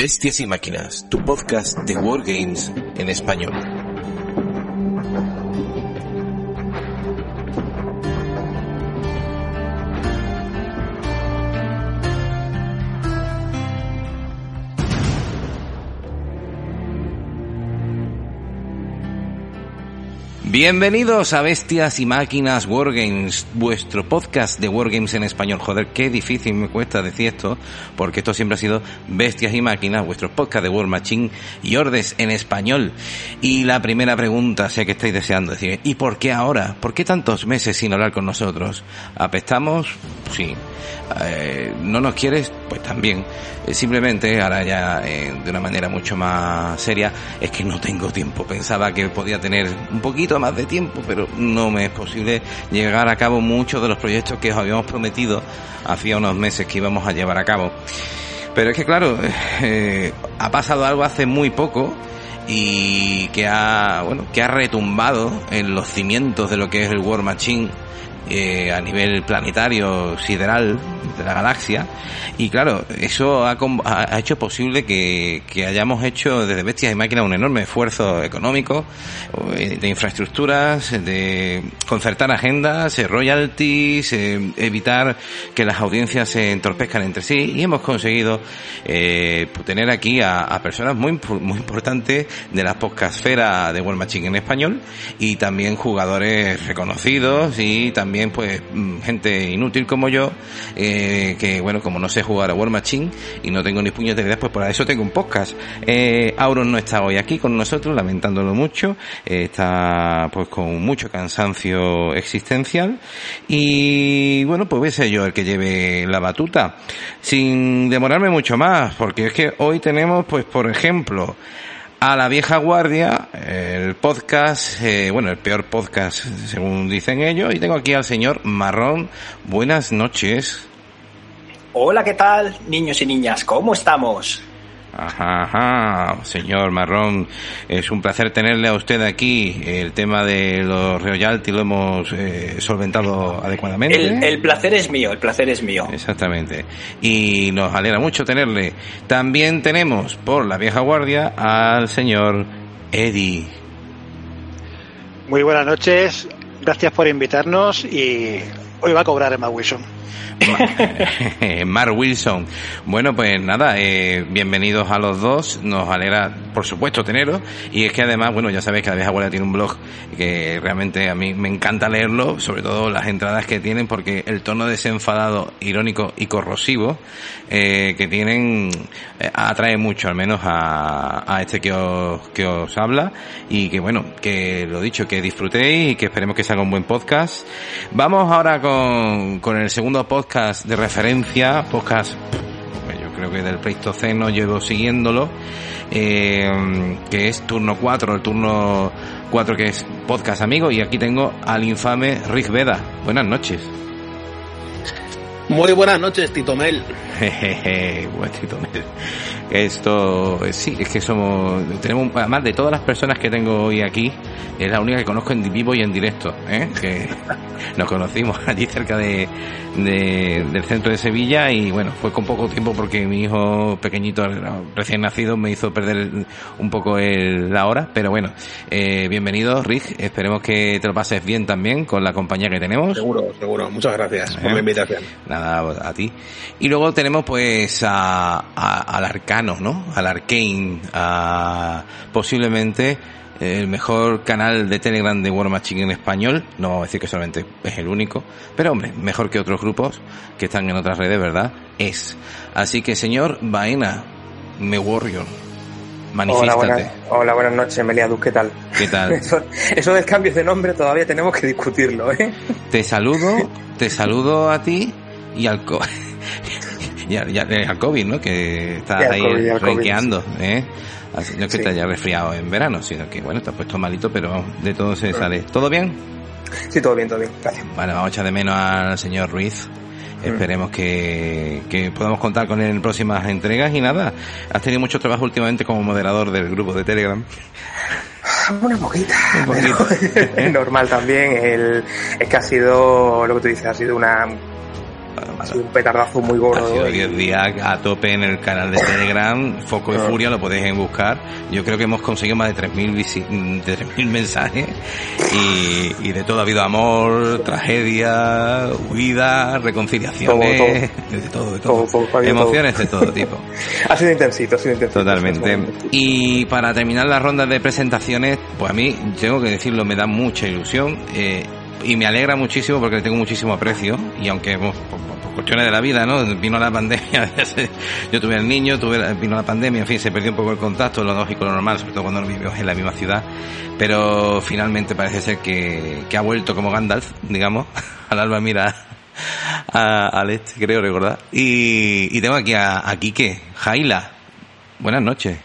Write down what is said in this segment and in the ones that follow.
Bestias y Máquinas, tu podcast de Wargames en español. Bienvenidos a Bestias y Máquinas Wargames, vuestro podcast de Wargames en español. Joder, qué difícil me cuesta decir esto, porque esto siempre ha sido Bestias y Máquinas, vuestro podcast de War Machine y Ordes en español. Y la primera pregunta, sé que estáis deseando decir, ¿y por qué ahora? ¿Por qué tantos meses sin hablar con nosotros? ¿Apestamos? Sí. Eh, ¿No nos quieres? Pues también. Eh, simplemente, ahora ya eh, de una manera mucho más seria, es que no tengo tiempo. Pensaba que podía tener un poquito más de tiempo, pero no me es posible llegar a cabo muchos de los proyectos que os habíamos prometido hacía unos meses que íbamos a llevar a cabo. Pero es que claro, ha pasado algo hace muy poco y que ha, bueno, que ha retumbado en los cimientos de lo que es el War Machine eh, a nivel planetario, sideral de la galaxia. Y claro, eso ha, ha hecho posible que, hayamos hecho desde Bestias y Máquinas un enorme esfuerzo económico, eh, de infraestructuras, de concertar agendas, eh, royalties, evitar que las audiencias se entorpezcan entre sí. Y hemos conseguido tener aquí a, a, personas muy, muy importantes de la podcastfera de World Machine en español y también jugadores reconocidos y también pues mm, gente inútil como yo, eh, que bueno, como no sé jugar a War Machine y no tengo ni puños de ideas, pues por eso tengo un podcast. Eh, Auron no está hoy aquí con nosotros, lamentándolo mucho, eh, está pues con mucho cansancio existencial y bueno, pues voy a ser yo el que lleve la batuta, sin demorarme mucho más, porque es que hoy tenemos pues por ejemplo, a la vieja guardia, el podcast, eh, bueno, el peor podcast según dicen ellos, y tengo aquí al señor Marrón. Buenas noches. Hola, ¿qué tal, niños y niñas? ¿Cómo estamos? Ajá, ajá, señor Marrón, es un placer tenerle a usted aquí. El tema de los royalties lo hemos eh, solventado adecuadamente. El, el, placer es mío, el placer es mío. Exactamente. Y nos alegra mucho tenerle. También tenemos por la vieja guardia al señor Eddie. Muy buenas noches, gracias por invitarnos y hoy va a cobrar Emma Wilson. Mark Wilson. Bueno, pues nada, eh, bienvenidos a los dos. Nos alegra, por supuesto, teneros. Y es que además, bueno, ya sabéis que la vieja abuela tiene un blog que realmente a mí me encanta leerlo, sobre todo las entradas que tienen, porque el tono desenfadado, irónico y corrosivo eh, que tienen eh, atrae mucho, al menos a, a este que os, que os habla. Y que bueno, que lo dicho, que disfrutéis y que esperemos que salga un buen podcast. Vamos ahora con, con el segundo podcast de referencia, podcast, yo creo que del Pleistoceno llevo siguiéndolo, eh, que es turno 4, el turno 4 que es podcast amigo, y aquí tengo al infame Rick Veda. Buenas noches. Muy buenas noches, Tito Mel. Buen Tito Mel. Esto, sí, es que somos, tenemos, además de todas las personas que tengo hoy aquí, es la única que conozco en vivo y en directo, ¿eh? que nos conocimos allí cerca de, de, del centro de Sevilla y bueno, fue con poco tiempo porque mi hijo pequeñito, recién nacido, me hizo perder un poco el, la hora, pero bueno, eh, bienvenido Rick, esperemos que te lo pases bien también con la compañía que tenemos. Seguro, seguro, muchas gracias por la invitación. Nada, a ti. Y luego tenemos pues a, a, al arcano, ¿no? Al arcane, a posiblemente el mejor canal de Telegram de War Machine en español. No vamos a decir que solamente es el único, pero hombre, mejor que otros grupos que están en otras redes, ¿verdad? Es. Así que señor Baena, me Warrior. Hola buenas, hola, buenas noches, Meliadus, ¿qué tal? ¿Qué tal? Eso, eso del cambio de nombre todavía tenemos que discutirlo, ¿eh? Te saludo, te saludo a ti y al, co y al, y al COVID, ¿no? Que está ahí renqueando, ¿eh? Así, no es que sí. te haya resfriado en verano, sino que, bueno, te has puesto malito, pero de todo se sale. ¿Todo bien? Sí, todo bien, todo bien. Gracias. Vale, vamos a echar de menos al señor Ruiz. Esperemos que, que podamos contar con él en próximas entregas y nada. Has tenido mucho trabajo últimamente como moderador del grupo de Telegram. Una poquita, Un poquito. normal también. El, es que ha sido, lo que tú dices, ha sido una Sido un petardazo muy gordo. Ha sido 10 días a tope en el canal de Telegram, Foco de Furia, lo podéis buscar. Yo creo que hemos conseguido más de 3.000 de 3.000 mensajes y, y, de todo ha habido amor, tragedia, huida, reconciliaciones, de todo, de todo. Emociones de todo tipo. ha sido intensito, ha sido intensito. Totalmente. Y para terminar la ronda de presentaciones, pues a mí, tengo que decirlo, me da mucha ilusión. Eh, y me alegra muchísimo porque le tengo muchísimo aprecio y aunque por, cuestiones de la vida, ¿no? Vino la pandemia, yo tuve el niño, tuve, vino la pandemia, en fin, se perdió un poco el contacto, lo lógico, lo normal, sobre todo cuando vivimos en la misma ciudad, pero finalmente parece ser que, que ha vuelto como Gandalf, digamos, al alba mira al este, creo recordar. Y, y tengo aquí a, a Quique, Jaila. Buenas noches.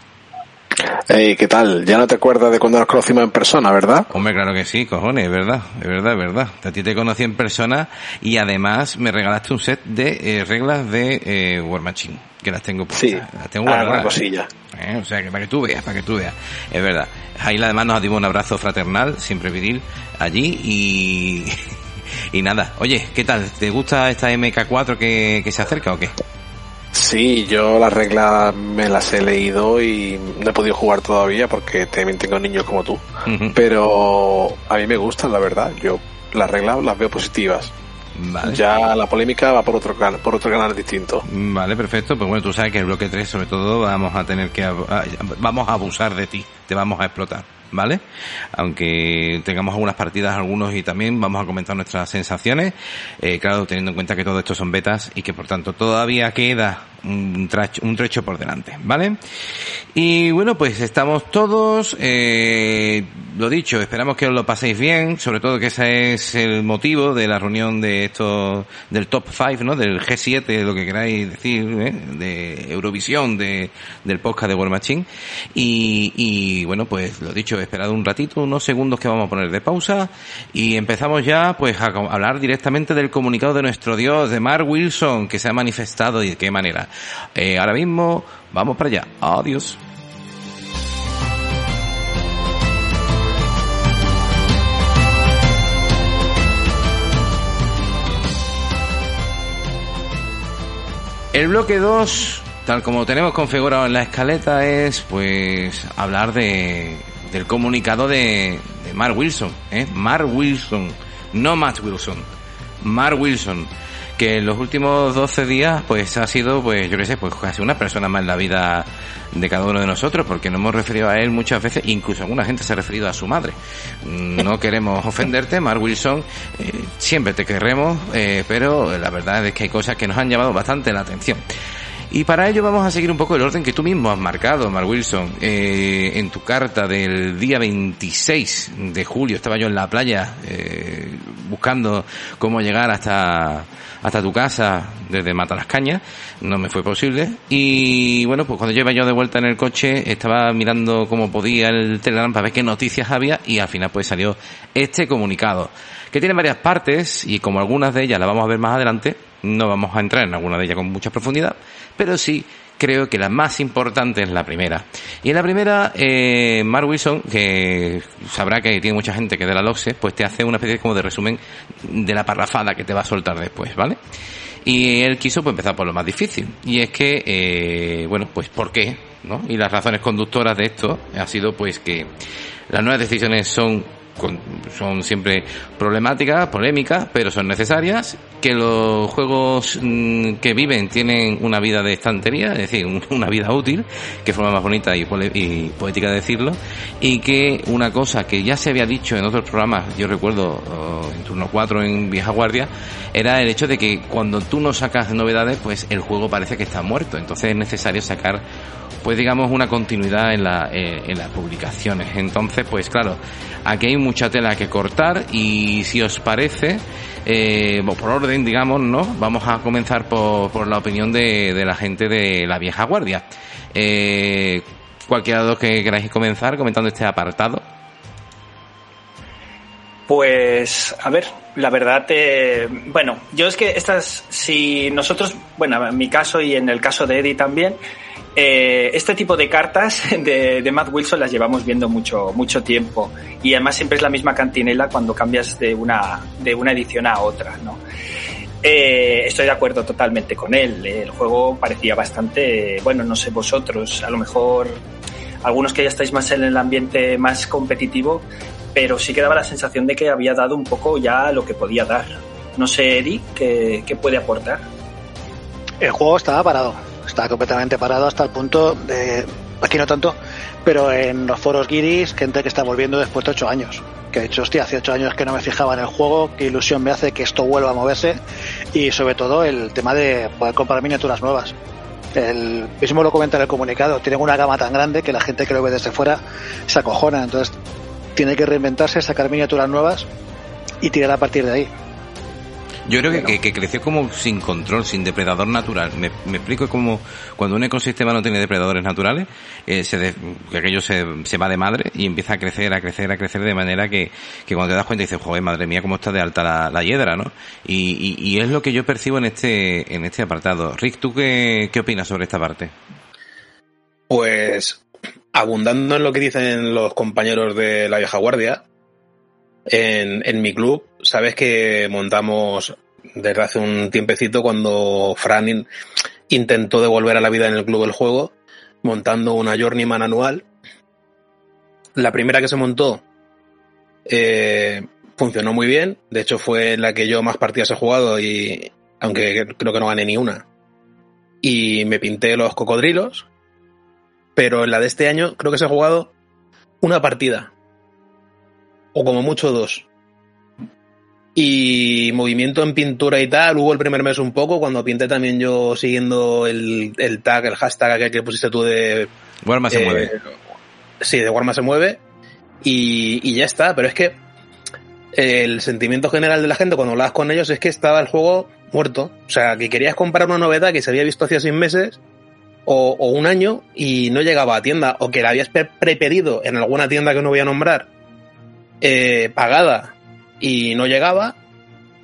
Hey, ¿qué tal? Ya no te acuerdas de cuando nos conocimos en persona, ¿verdad? Hombre, claro que sí, cojones, es verdad, es verdad, es verdad. A ti te conocí en persona y además me regalaste un set de eh, reglas de eh, War Machine, que las tengo puestas. Sí, las tengo ah, guardadas. cosilla. Eh, o sea, que para que tú veas, para que tú veas. Es verdad. Jaila además nos dio un abrazo fraternal, siempre viril, allí y... y nada, oye, ¿qué tal? ¿Te gusta esta MK4 que, que se acerca o qué? Sí, yo las reglas me las he leído y no he podido jugar todavía porque también tengo niños como tú. Pero a mí me gustan, la verdad. Yo las reglas las veo positivas. Ya la polémica va por otro canal, por otro canal distinto. Vale, perfecto. Pues bueno, tú sabes que el bloque 3 sobre todo vamos a tener que vamos a abusar de ti, te vamos a explotar. ¿Vale? Aunque tengamos algunas partidas, algunos y también vamos a comentar nuestras sensaciones, eh, claro, teniendo en cuenta que todo esto son betas y que por tanto todavía queda un, un trecho por delante, ¿vale? Y bueno, pues estamos todos, eh, lo dicho, esperamos que os lo paséis bien, sobre todo que ese es el motivo de la reunión de esto, del top 5, ¿no? Del G7, lo que queráis decir, ¿eh? de Eurovisión, de, del podcast de War Machine. Y, y bueno, pues lo dicho, esperado un ratito, unos segundos que vamos a poner de pausa y empezamos ya pues a hablar directamente del comunicado de nuestro Dios, de Mark Wilson, que se ha manifestado y de qué manera. Eh, ahora mismo vamos para allá. Adiós. El bloque 2, tal como tenemos configurado en la escaleta, es pues hablar de, del comunicado de, de Mark Wilson, ¿eh? Mark Wilson, no Matt Wilson, Mark Wilson que en los últimos 12 días pues ha sido pues yo qué sé pues casi una persona más en la vida de cada uno de nosotros porque nos hemos referido a él muchas veces incluso alguna gente se ha referido a su madre. No queremos ofenderte Mark Wilson eh, siempre te querremos eh, pero la verdad es que hay cosas que nos han llamado bastante la atención y para ello vamos a seguir un poco el orden que tú mismo has marcado, Mark Wilson. Eh, en tu carta del día 26 de julio estaba yo en la playa eh, buscando cómo llegar hasta hasta tu casa desde Matalascaña, no me fue posible. Y bueno, pues cuando yo iba yo de vuelta en el coche, estaba mirando cómo podía el Telegram para ver qué noticias había y al final pues salió este comunicado, que tiene varias partes y como algunas de ellas las vamos a ver más adelante, no vamos a entrar en alguna de ellas con mucha profundidad, pero sí creo que la más importante es la primera. Y en la primera, eh, Mark Wilson, que sabrá que tiene mucha gente que de la LOXE, pues te hace una especie como de resumen de la parrafada que te va a soltar después, ¿vale? Y él quiso pues, empezar por lo más difícil. Y es que, eh, bueno, pues ¿por qué? ¿no? Y las razones conductoras de esto ha sido pues que las nuevas decisiones son son siempre problemáticas, polémicas, pero son necesarias, que los juegos mm, que viven tienen una vida de estantería, es decir, una vida útil, que forma más bonita y, poética de decirlo, y que una cosa que ya se había dicho en otros programas, yo recuerdo en turno 4 en Vieja Guardia, era el hecho de que cuando tú no sacas novedades, pues el juego parece que está muerto, entonces es necesario sacar pues digamos una continuidad en, la, eh, en las publicaciones. Entonces, pues claro, aquí hay mucha tela que cortar y si os parece, eh, por orden, digamos, ¿no? Vamos a comenzar por, por la opinión de, de, la gente de la vieja guardia. Eh, cualquiera de los que queráis comenzar comentando este apartado. Pues, a ver, la verdad, eh, bueno, yo es que estas, si nosotros, bueno, en mi caso y en el caso de Eddie también, eh, este tipo de cartas de, Matt Wilson las llevamos viendo mucho, mucho tiempo y además siempre es la misma cantinela cuando cambias de una, de una edición a otra, ¿no? eh, estoy de acuerdo totalmente con él. El juego parecía bastante, bueno, no sé vosotros, a lo mejor algunos que ya estáis más en el ambiente más competitivo, pero sí que daba la sensación de que había dado un poco ya lo que podía dar. No sé, Eddie, ¿qué, qué puede aportar? El juego estaba parado, estaba completamente parado hasta el punto de, aquí no tanto, pero en los foros guiris, gente que está volviendo después de ocho años. Que ha dicho, hostia, hace ocho años que no me fijaba en el juego, qué ilusión me hace que esto vuelva a moverse. Y sobre todo el tema de poder comprar miniaturas nuevas. El mismo lo comenta en el comunicado, tienen una gama tan grande que la gente que lo ve desde fuera se acojona. Entonces tiene que reinventarse, sacar miniaturas nuevas y tirar a partir de ahí. Yo creo que, que, creció como sin control, sin depredador natural. Me, me explico como cuando un ecosistema no tiene depredadores naturales, eh, se que aquello se, se, va de madre y empieza a crecer, a crecer, a crecer de manera que, que cuando te das cuenta dices, joder, madre mía, cómo está de alta la, la hiedra, ¿no? Y, y, y, es lo que yo percibo en este, en este apartado. Rick, ¿tú qué, qué opinas sobre esta parte? Pues, abundando en lo que dicen los compañeros de la vieja guardia, en, en mi club, sabes que montamos desde hace un tiempecito cuando Fran in, intentó devolver a la vida en el club el juego, montando una Journeyman anual. La primera que se montó eh, funcionó muy bien, de hecho fue la que yo más partidas he jugado y aunque creo que no gané ni una. Y me pinté los cocodrilos, pero en la de este año creo que se ha jugado una partida o como mucho dos. Y movimiento en pintura y tal, hubo el primer mes un poco, cuando pinté también yo siguiendo el, el tag, el hashtag aquel que pusiste tú de... Warma se eh, mueve. Sí, de Warma se mueve. Y, y ya está, pero es que el sentimiento general de la gente cuando hablabas con ellos es que estaba el juego muerto. O sea, que querías comprar una novedad que se había visto hacía seis meses o, o un año y no llegaba a tienda, o que la habías prepedido en alguna tienda que no voy a nombrar eh, pagada y no llegaba.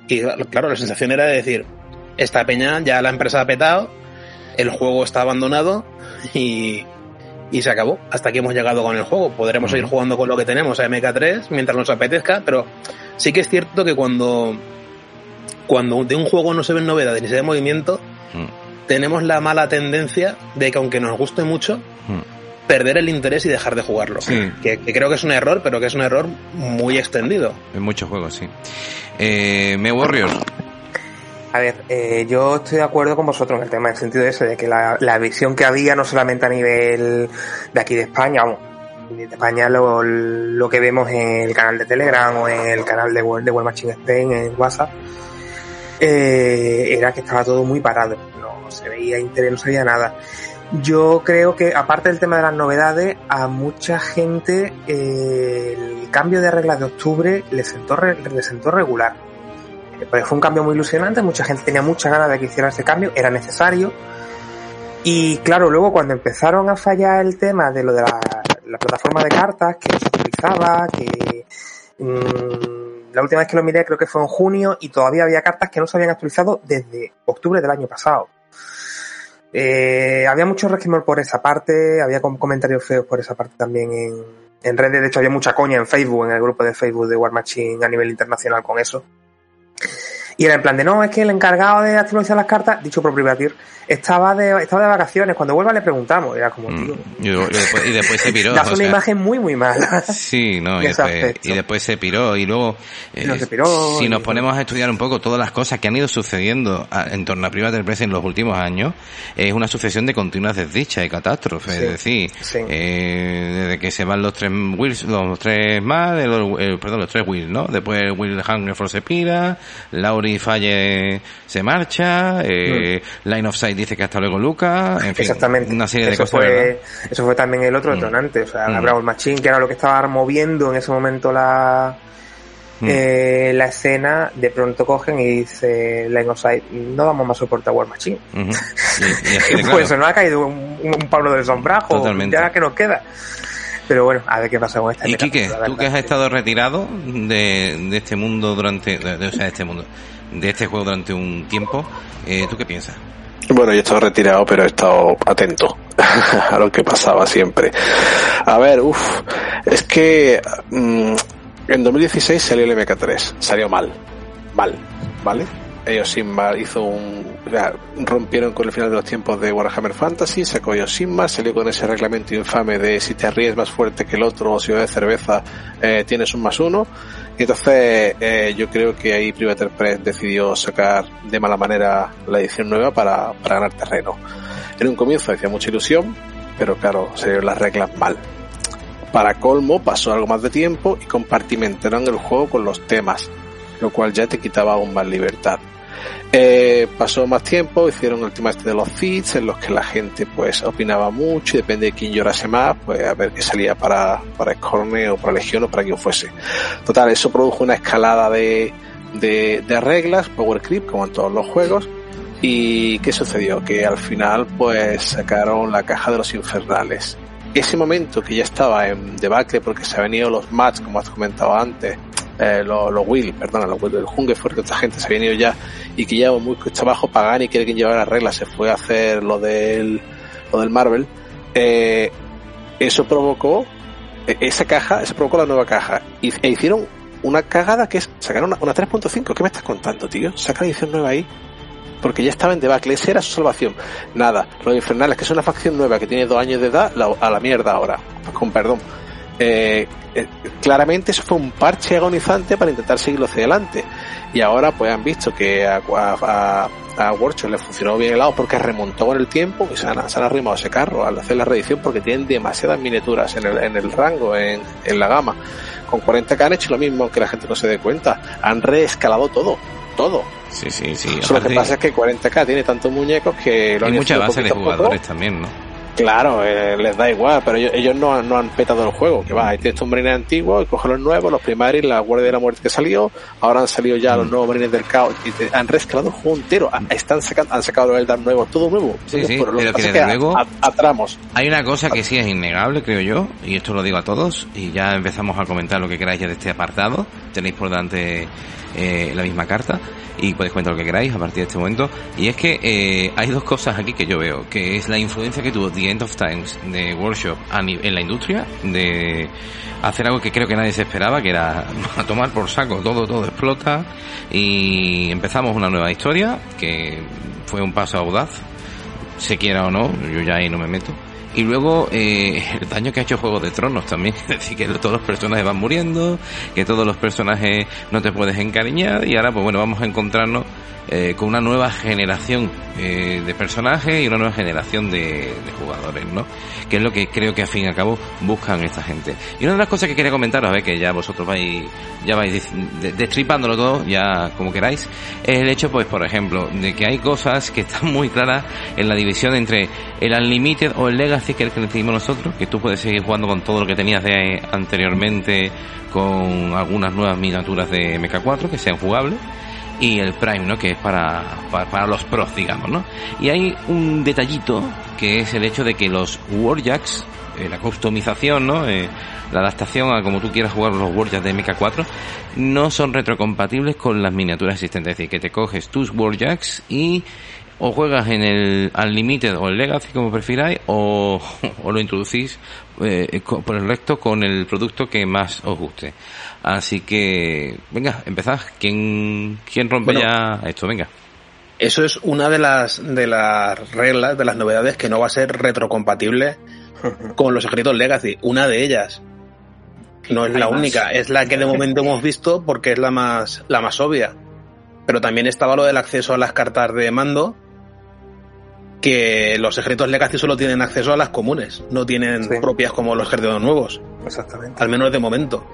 Y claro, la sensación era de decir, esta peña ya la empresa ha petado, el juego está abandonado y, y se acabó. Hasta aquí hemos llegado con el juego. Podremos seguir jugando con lo que tenemos a MK3 mientras nos apetezca, pero sí que es cierto que cuando, cuando de un juego no se ven novedades ni se ve movimiento, mm. tenemos la mala tendencia de que aunque nos guste mucho, mm perder el interés y dejar de jugarlo. Sí. Que, que, creo que es un error, pero que es un error muy extendido. En muchos juegos, sí. Eh, Me Warriors. A ver, eh, yo estoy de acuerdo con vosotros en el tema, en el sentido ese, de que la, la visión que había, no solamente a nivel de aquí de España, vamos, de España lo, lo que vemos en el canal de Telegram o en el canal de, de World Machine Spain, en WhatsApp, eh, era que estaba todo muy parado. No se veía interés, no se veía nada. Yo creo que, aparte del tema de las novedades, a mucha gente eh, el cambio de reglas de octubre le sentó, le sentó regular. Porque fue un cambio muy ilusionante, mucha gente tenía muchas ganas de que hiciera ese cambio, era necesario. Y claro, luego cuando empezaron a fallar el tema de lo de la, la plataforma de cartas, que se utilizaba, que mmm, la última vez que lo miré creo que fue en junio y todavía había cartas que no se habían actualizado desde octubre del año pasado. Eh, había mucho resquemor por esa parte, había comentarios feos por esa parte también en, redes. De hecho, había mucha coña en Facebook, en el grupo de Facebook de War Machine a nivel internacional con eso. Y era en plan de, no, es que el encargado de actualizar las cartas, dicho por Privatir, estaba de, estaba de vacaciones. Cuando vuelva le preguntamos. Era como, tío. Mm. Y, después, y, después, se piró. Das una o sea, imagen muy, muy mala. Sí, no, y después, y después, se piró. Y luego, eh, no se piró, si nos ponemos a estudiar un poco todas las cosas que han ido sucediendo en torno a Private Press en los últimos años, es una sucesión de continuas desdichas y catástrofes. Sí, es decir, sí. eh, desde que se van los tres Wills, los tres más, de los, eh, perdón, los tres Wills, ¿no? Después Will Hungerford se pira, Laurie Falle se marcha, eh, mm. Line of Sight dice que hasta luego Lucas, en fin, Exactamente. una serie de cosas. Fue, eso fue también el otro detonante, mm. o sea, la mm. Bravo Machine, que era lo que estaba moviendo en ese momento la, mm. eh, la escena, de pronto cogen y dice Line of Sight, no damos más soporte a War Machine. -huh. y, y así de pues claro. nos ha caído un, un Pablo del sombrajo, Totalmente. ya que nos queda. Pero bueno, a ver qué pasa con esta Y Quique, tú que has estado retirado de, de este mundo durante, de, de, o sea, de este mundo, de este juego durante un tiempo, eh, ¿tú qué piensas? Bueno, yo he estado retirado, pero he estado atento a lo que pasaba siempre. A ver, uff, es que mmm, en 2016 salió el MK3, salió mal, mal, ¿vale? Eosinmar hizo un. rompieron con el final de los tiempos de Warhammer Fantasy, sacó Eosinmar, salió con ese reglamento infame de si te ríes más fuerte que el otro o si bebes cerveza eh, tienes un más uno. Y entonces eh, yo creo que ahí Privateer Press decidió sacar de mala manera la edición nueva para, para ganar terreno. En un comienzo hacía mucha ilusión, pero claro, se dieron las reglas mal. Para colmo pasó algo más de tiempo y compartimentaron el juego con los temas lo cual ya te quitaba aún más libertad. Eh, pasó más tiempo, hicieron el tema este de los feeds, en los que la gente pues opinaba mucho y depende de quién llorase más, pues a ver qué salía para, para Scorne o para Legión o para quien fuese. Total, eso produjo una escalada de, de, reglas, Power Creep, como en todos los juegos, y ¿qué sucedió? Que al final pues sacaron la caja de los infernales. Ese momento que ya estaba en debacle porque se han venido los mats, como has comentado antes, eh, los, los Will, perdona, los Will del Hunger fue que esta gente se había ido ya y que ya muy cuesta abajo pagar y quiere que llevar las reglas, se fue a hacer lo del, lo del Marvel, eh, eso provocó, e, esa caja, eso provocó la nueva caja, y, e hicieron una cagada que es, sacaron una, una 3.5, ¿qué me estás contando, tío? Saca la edición nueva ahí porque ya estaba en debacle, esa era su salvación. Nada, los infernales, que es una facción nueva que tiene dos años de edad, la, a la mierda ahora, con perdón. Eh, eh, claramente eso fue un parche agonizante para intentar seguirlo hacia adelante. Y ahora pues han visto que a, a, a Workshop le funcionó bien el lado porque remontó con el tiempo y se han, se han arrimado ese carro al hacer la reedición porque tienen demasiadas miniaturas en el, en el rango, en, en la gama. Con 40k han hecho lo mismo, aunque la gente no se dé cuenta. Han reescalado todo, todo. Sí, sí, sí. Lo que pasa es que 40k tiene tantos muñecos que lo Hay mucha base de jugadores también, ¿no? Claro, eh, les da igual, pero ellos, ellos no, no, han petado el juego. Que va, tienes un marines antiguo, coge los nuevos, los primarios, la Guardia de la Muerte que salió, ahora han salido ya los nuevos marines del caos y te, han rescalado el juego entero. Están sacando, han sacado los Eldar nuevos, todo nuevo. Sí, sí, pero, pero que desde luego a, a, tramos. hay una cosa que sí es innegable, creo yo, y esto lo digo a todos, y ya empezamos a comentar lo que queráis ya de este apartado. Tenéis por delante eh, la misma carta y podéis comentar lo que queráis a partir de este momento. Y es que eh, hay dos cosas aquí que yo veo, que es la influencia que tuvo The End of Times de Workshop en la industria, de hacer algo que creo que nadie se esperaba, que era a tomar por saco, todo, todo explota y empezamos una nueva historia que fue un paso audaz, se quiera o no, yo ya ahí no me meto. Y luego eh, el daño que ha hecho Juego de Tronos también, es decir, que todos los personajes van muriendo, que todos los personajes no te puedes encariñar y ahora pues bueno, vamos a encontrarnos eh, con una nueva generación eh, de personajes y una nueva generación de, jugadores, ¿no? Que es lo que creo que al fin y al cabo buscan esta gente. Y una de las cosas que quería comentaros, a ver que ya vosotros vais, ya vais destripándolo todo, ya como queráis, es el hecho, pues por ejemplo, de que hay cosas que están muy claras en la división entre el Unlimited o el Legacy, que es el que decidimos nosotros, que tú puedes seguir jugando con todo lo que tenías de anteriormente, con algunas nuevas miniaturas de MK4 que sean jugables y el Prime, ¿no? Que es para, para, los pros, digamos, ¿no? Y hay un detallito que es el hecho de que los Warjacks, eh, la customización, ¿no? Eh, la adaptación a como tú quieras jugar los Warjacks de MK4, no son retrocompatibles con las miniaturas existentes. Es decir, que te coges tus Warjacks y o juegas en el Unlimited o el Legacy como prefiráis o, o lo introducís eh, por el recto con el producto que más os guste. Así que, venga, empezad. ¿Quién, quién rompe bueno, ya esto? Venga. Eso es una de las, de las reglas, de las novedades que no va a ser retrocompatible con los ejércitos Legacy. Una de ellas. No es la más. única, es la que de momento hemos visto porque es la más, la más obvia. Pero también estaba lo del acceso a las cartas de mando, que los ejércitos Legacy solo tienen acceso a las comunes, no tienen sí. propias como los ejércitos nuevos. Exactamente. Al menos de momento.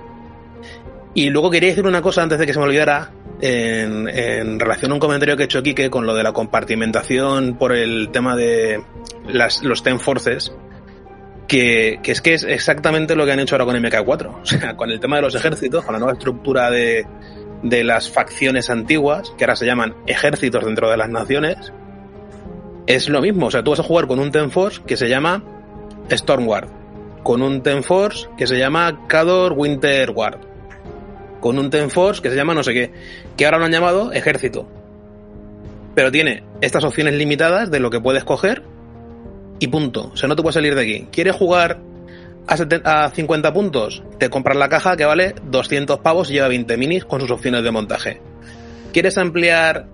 Y luego quería decir una cosa antes de que se me olvidara, en, en, relación a un comentario que he hecho Kike con lo de la compartimentación por el tema de las, los Ten Forces, que, que, es que es exactamente lo que han hecho ahora con MK4. O sea, con el tema de los ejércitos, con la nueva estructura de, de las facciones antiguas, que ahora se llaman ejércitos dentro de las naciones, es lo mismo. O sea, tú vas a jugar con un Ten Force que se llama Stormward, con un Ten Force que se llama Cador Winter Guard, con un Ten Force que se llama no sé qué, que ahora lo han llamado ejército. Pero tiene estas opciones limitadas de lo que puedes coger y punto. O sea, no te puedes salir de aquí. ¿Quieres jugar a, 70, a 50 puntos? Te compras la caja que vale 200 pavos y lleva 20 minis con sus opciones de montaje. ¿Quieres ampliar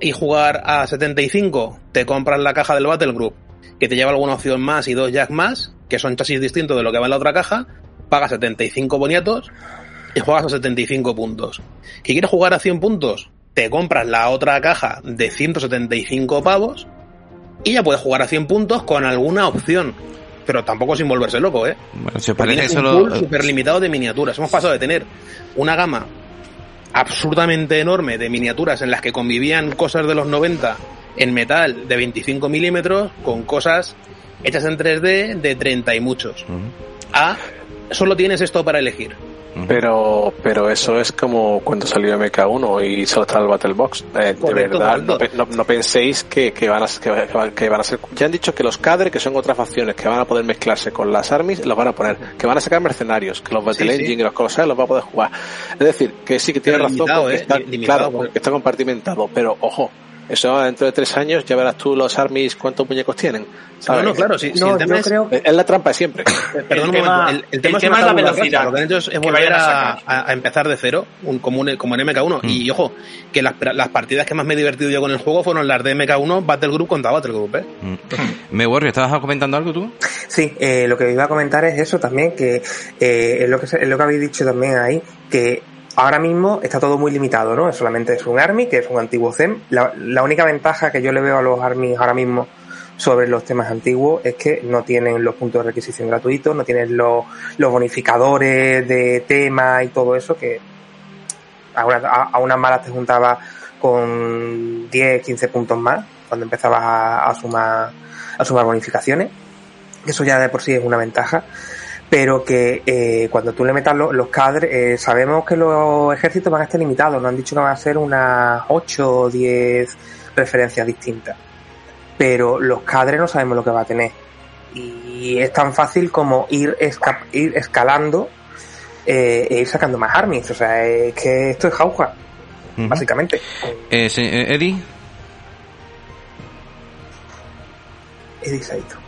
y jugar a 75, te compras la caja del Battle Group, que te lleva alguna opción más y dos jack más, que son chasis distintos de lo que va en la otra caja, pagas 75 boniatos y juegas a 75 puntos. ¿Que quieres jugar a 100 puntos? Te compras la otra caja de 175 pavos y ya puedes jugar a 100 puntos con alguna opción. Pero tampoco sin volverse loco, ¿eh? Bueno, si parece un solo... pool súper limitado de miniaturas. Hemos pasado de tener una gama absurdamente enorme de miniaturas en las que convivían cosas de los 90 en metal de 25 milímetros con cosas hechas en 3D de 30 y muchos. Ujú, A solo tienes esto para elegir. Pero, pero eso es como cuando salió MK1 y solo está el Battle Box. Eh, de verdad, no, no- no penséis que, que van a, que, que van a ser. Ya han dicho que los cadres, que son otras facciones que van a poder mezclarse con las armies, los van a poner. Que van a sacar mercenarios, que los Battle Sí, sí. Engine y los cosas los va a poder jugar. Es decir, que sí que tiene razón porque ¿eh? está, Limitado, claro, porque está compartimentado. Pero ojo, eso dentro de tres años ya verás tú los armies cuántos muñecos tienen. ¿sabes? No, no, claro, sí, sí, No, el tema yo es, creo Es la trampa de siempre. Perdón El un tema- momento. El, el tema el es, tema es la velocidad Lo que han hecho es volver a a, a- empezar de cero, un, como, un- como en MK1. Y ojo, que las, las partidas que más me he divertido yo con el juego fueron las de MK1 Battle Group contra Battle Group, ¿eh? Mm. Me Warrior, ¿estabas comentando algo tú? Sí, eh, lo que iba a comentar es eso también, que eh, es, lo que es lo que habéis dicho también ahí, que ahora mismo está todo muy limitado, ¿no? Solamente es un Army, que es un antiguo ZEM. La, única ventaja que yo le veo a los Armies ahora mismo sobre los temas antiguos es que no tienen los puntos de requisición gratuitos, no tienen los, bonificadores de tema y todo eso, que a unas, a, a unas malas te juntaba con 10, 15 puntos más cuando empezabas a, a sumar a sumar bonificaciones eso ya de por sí es una ventaja, pero que eh, cuando tú le metas lo- los cadres, eh, sabemos que los ejércitos van a estar limitados, nos han dicho que van a ser unas 8 o 10 referencias distintas, pero los cadres no sabemos lo que va a tener. Y es tan fácil como ir, esca- ir escalando eh, e ir sacando más armies, o sea, es que esto es jauja, Ujú. básicamente. Eh, eh, Eddie, He dicho.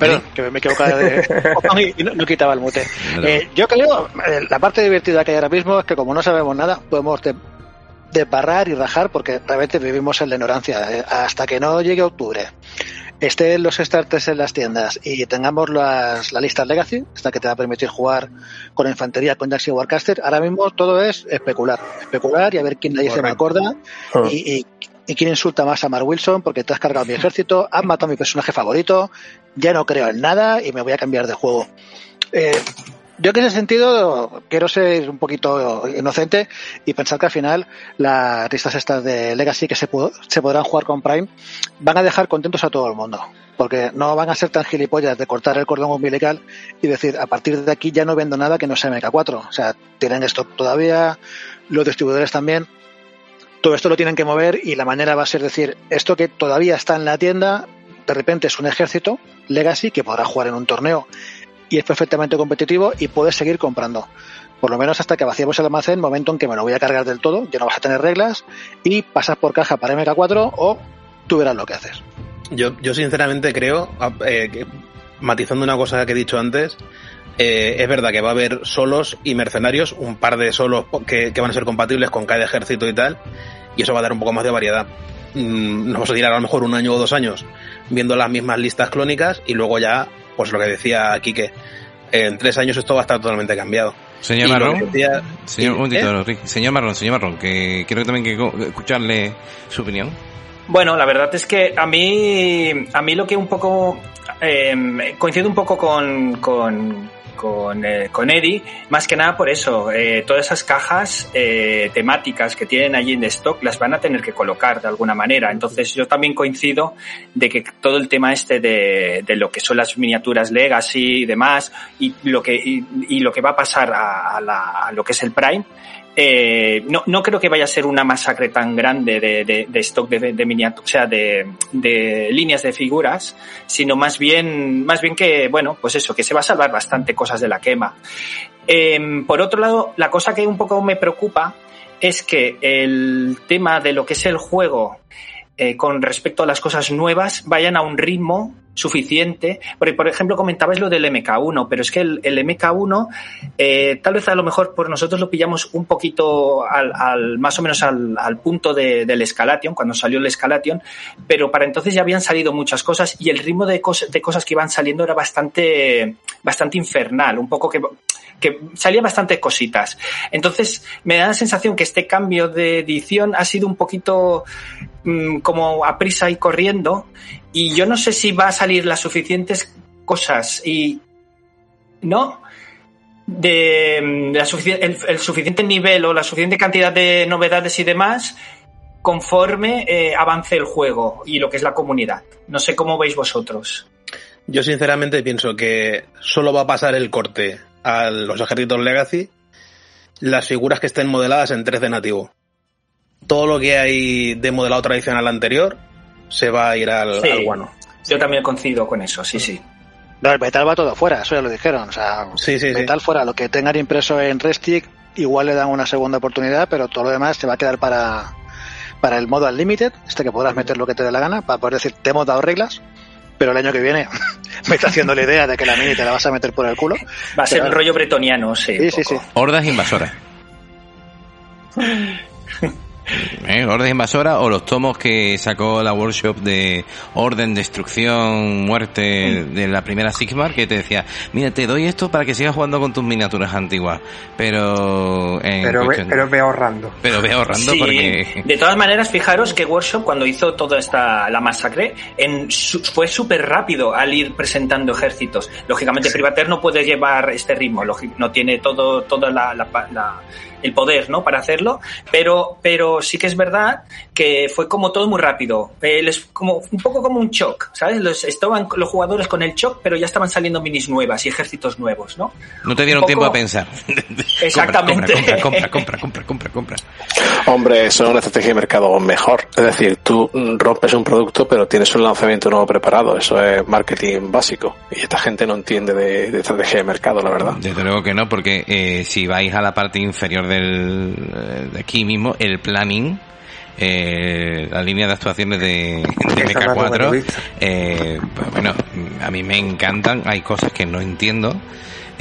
Perdón, que me equivocaba de y no, no quitaba el mute. Eh, yo creo, eh, la parte divertida que hay ahora mismo es que como no sabemos nada, podemos de, desbarrar y rajar porque realmente vivimos en la ignorancia. Eh, hasta que no llegue octubre, estén los starters en las tiendas y tengamos las, la lista Legacy, esta que te va a permitir jugar con infantería, con y Warcaster, ahora mismo todo es especular. Especular y a ver quién le dice me acorda y, y, y quién insulta más a Mark Wilson porque te has cargado mi ejército, has matado a mi personaje favorito, ya no creo en nada y me voy a cambiar de juego. Eh, yo en ese sentido quiero ser un poquito inocente y pensar que al final las listas estas de Legacy que se, se podrán jugar con Prime van a dejar contentos a todo el mundo. Porque no van a ser tan gilipollas de cortar el cordón umbilical y decir a partir de aquí ya no vendo nada que no sea MK4. O sea, tienen stock todavía, los distribuidores también. Todo esto lo tienen que mover y la manera va a ser decir, esto que todavía está en la tienda, de repente es un ejército Legacy que podrá jugar en un torneo y es perfectamente competitivo y puedes seguir comprando. Por lo menos hasta que vaciemos el almacén, momento en que me lo voy a cargar del todo, ya no vas a tener reglas y pasas por caja para MK4 o tú verás lo que haces. Yo, yo sinceramente creo, eh, que, matizando una cosa que he dicho antes, eh, es verdad que va a haber solos y mercenarios, un par de solos que, que van a ser compatibles con cada ejército y tal, y eso va a dar un poco más de variedad. Mm, Nos vamos a tirar a lo mejor un año o dos años viendo las mismas listas clónicas y luego ya, pues lo que decía Quique, en tres años esto va a estar totalmente cambiado. señor Y Marrón. decía- Señor, un ¿Eh? señor Marrón, señor Marrón, que quiero también que escucharle su opinión. Bueno, la verdad es que a mí, a mí lo que un poco eh, coincide un poco con, con, con, eh, con Eddie, más que nada por eso, eh, todas esas cajas eh, temáticas que tienen allí en stock las van a tener que colocar de alguna manera. Entonces yo también coincido de que todo el tema este de, de lo que son las miniaturas Legacy y demás, y lo que, y, y lo que va a pasar a, a la- a lo que es el Prime, eh, no, no creo que vaya a ser una masacre tan grande de, stock de, de miniaturas, o sea, de, líneas de figuras, sino más bien, más bien que, bueno, pues eso, que se va a salvar bastante cosas de la quema. Eh, por otro lado, la cosa que un poco me preocupa es que el tema de lo que es el juego eh, con respecto a las cosas nuevas vayan a un ritmo suficiente. Porque, por ejemplo, comentabais lo del MK1, pero es que el, MK1, eh, tal vez a lo mejor por nosotros lo pillamos un poquito al, más o menos al, punto del Escalation, cuando salió el Escalation, pero para entonces ya habían salido muchas cosas y el ritmo de, de cosas que iban saliendo era bastante, bastante infernal, un poco que que salían bastantes cositas. Entonces, me da la sensación que este cambio de edición ha sido un poquito como a prisa y corriendo, y yo no sé si va a salir las suficientes cosas y. ¿No? De, mm, el, suficiente nivel o la suficiente cantidad de novedades y demás conforme eh, avance el juego y lo que es la comunidad. No sé cómo veis vosotros. Yo sinceramente pienso que solo va a pasar el corte a los ejércitos Legacy las figuras que estén modeladas en 3D nativo. Todo lo que hay de modelado tradicional anterior se va a ir al, guano. Yo también coincido con eso, sí, sí. No, el metal va todo fuera, eso ya lo dijeron. O sea, sí, sí, metal fuera, lo que tengan impreso en Restic, igual le dan una segunda oportunidad, pero todo lo demás se va a quedar para, para el modo Unlimited, este que podrás meter lo que te dé la gana, para poder decir, te hemos dado reglas, pero el año que viene me está haciendo la idea de que la mini te la vas a meter por el culo. Va a ser un rollo bretoniano, sí. Sí, sí, sí. Hordas invasoras. ¿Eh? Orden Invasora o los tomos que sacó la workshop de Orden, Destrucción, Muerte de la primera Sigmar que te decía, mira, te doy esto para que sigas jugando con tus miniaturas antiguas, pero... pero, ve, ahorrando. Pero ve ahorrando porque... De todas maneras, fijaros que Workshop cuando hizo toda esta la masacre en fue súper rápido al ir presentando ejércitos. Lógicamente, Privater no puede llevar este ritmo, no tiene todo, toda la el poder, ¿no? Para hacerlo, pero, pero sí que es verdad que fue como todo muy rápido. es como, un poco como un shock, ¿sabes? Los, estaban los jugadores con el shock, pero ya estaban saliendo minis nuevas y ejércitos nuevos, ¿no? No te dieron tiempo a pensar. Exactamente. compra, compra, compra, compra, compra, compra, Hombre, eso es una estrategia de mercado mejor. Es decir, tú rompes un producto, pero tienes un lanzamiento nuevo preparado. Eso es marketing básico. Y esta gente no entiende de, estrategia de mercado, la verdad. Desde luego que no, porque eh, si vais a la parte inferior del, eh, de aquí mismo, el planning, eh, la línea de actuaciones de, de MK4, eh, pues bueno, a mí me encantan, hay cosas que no entiendo,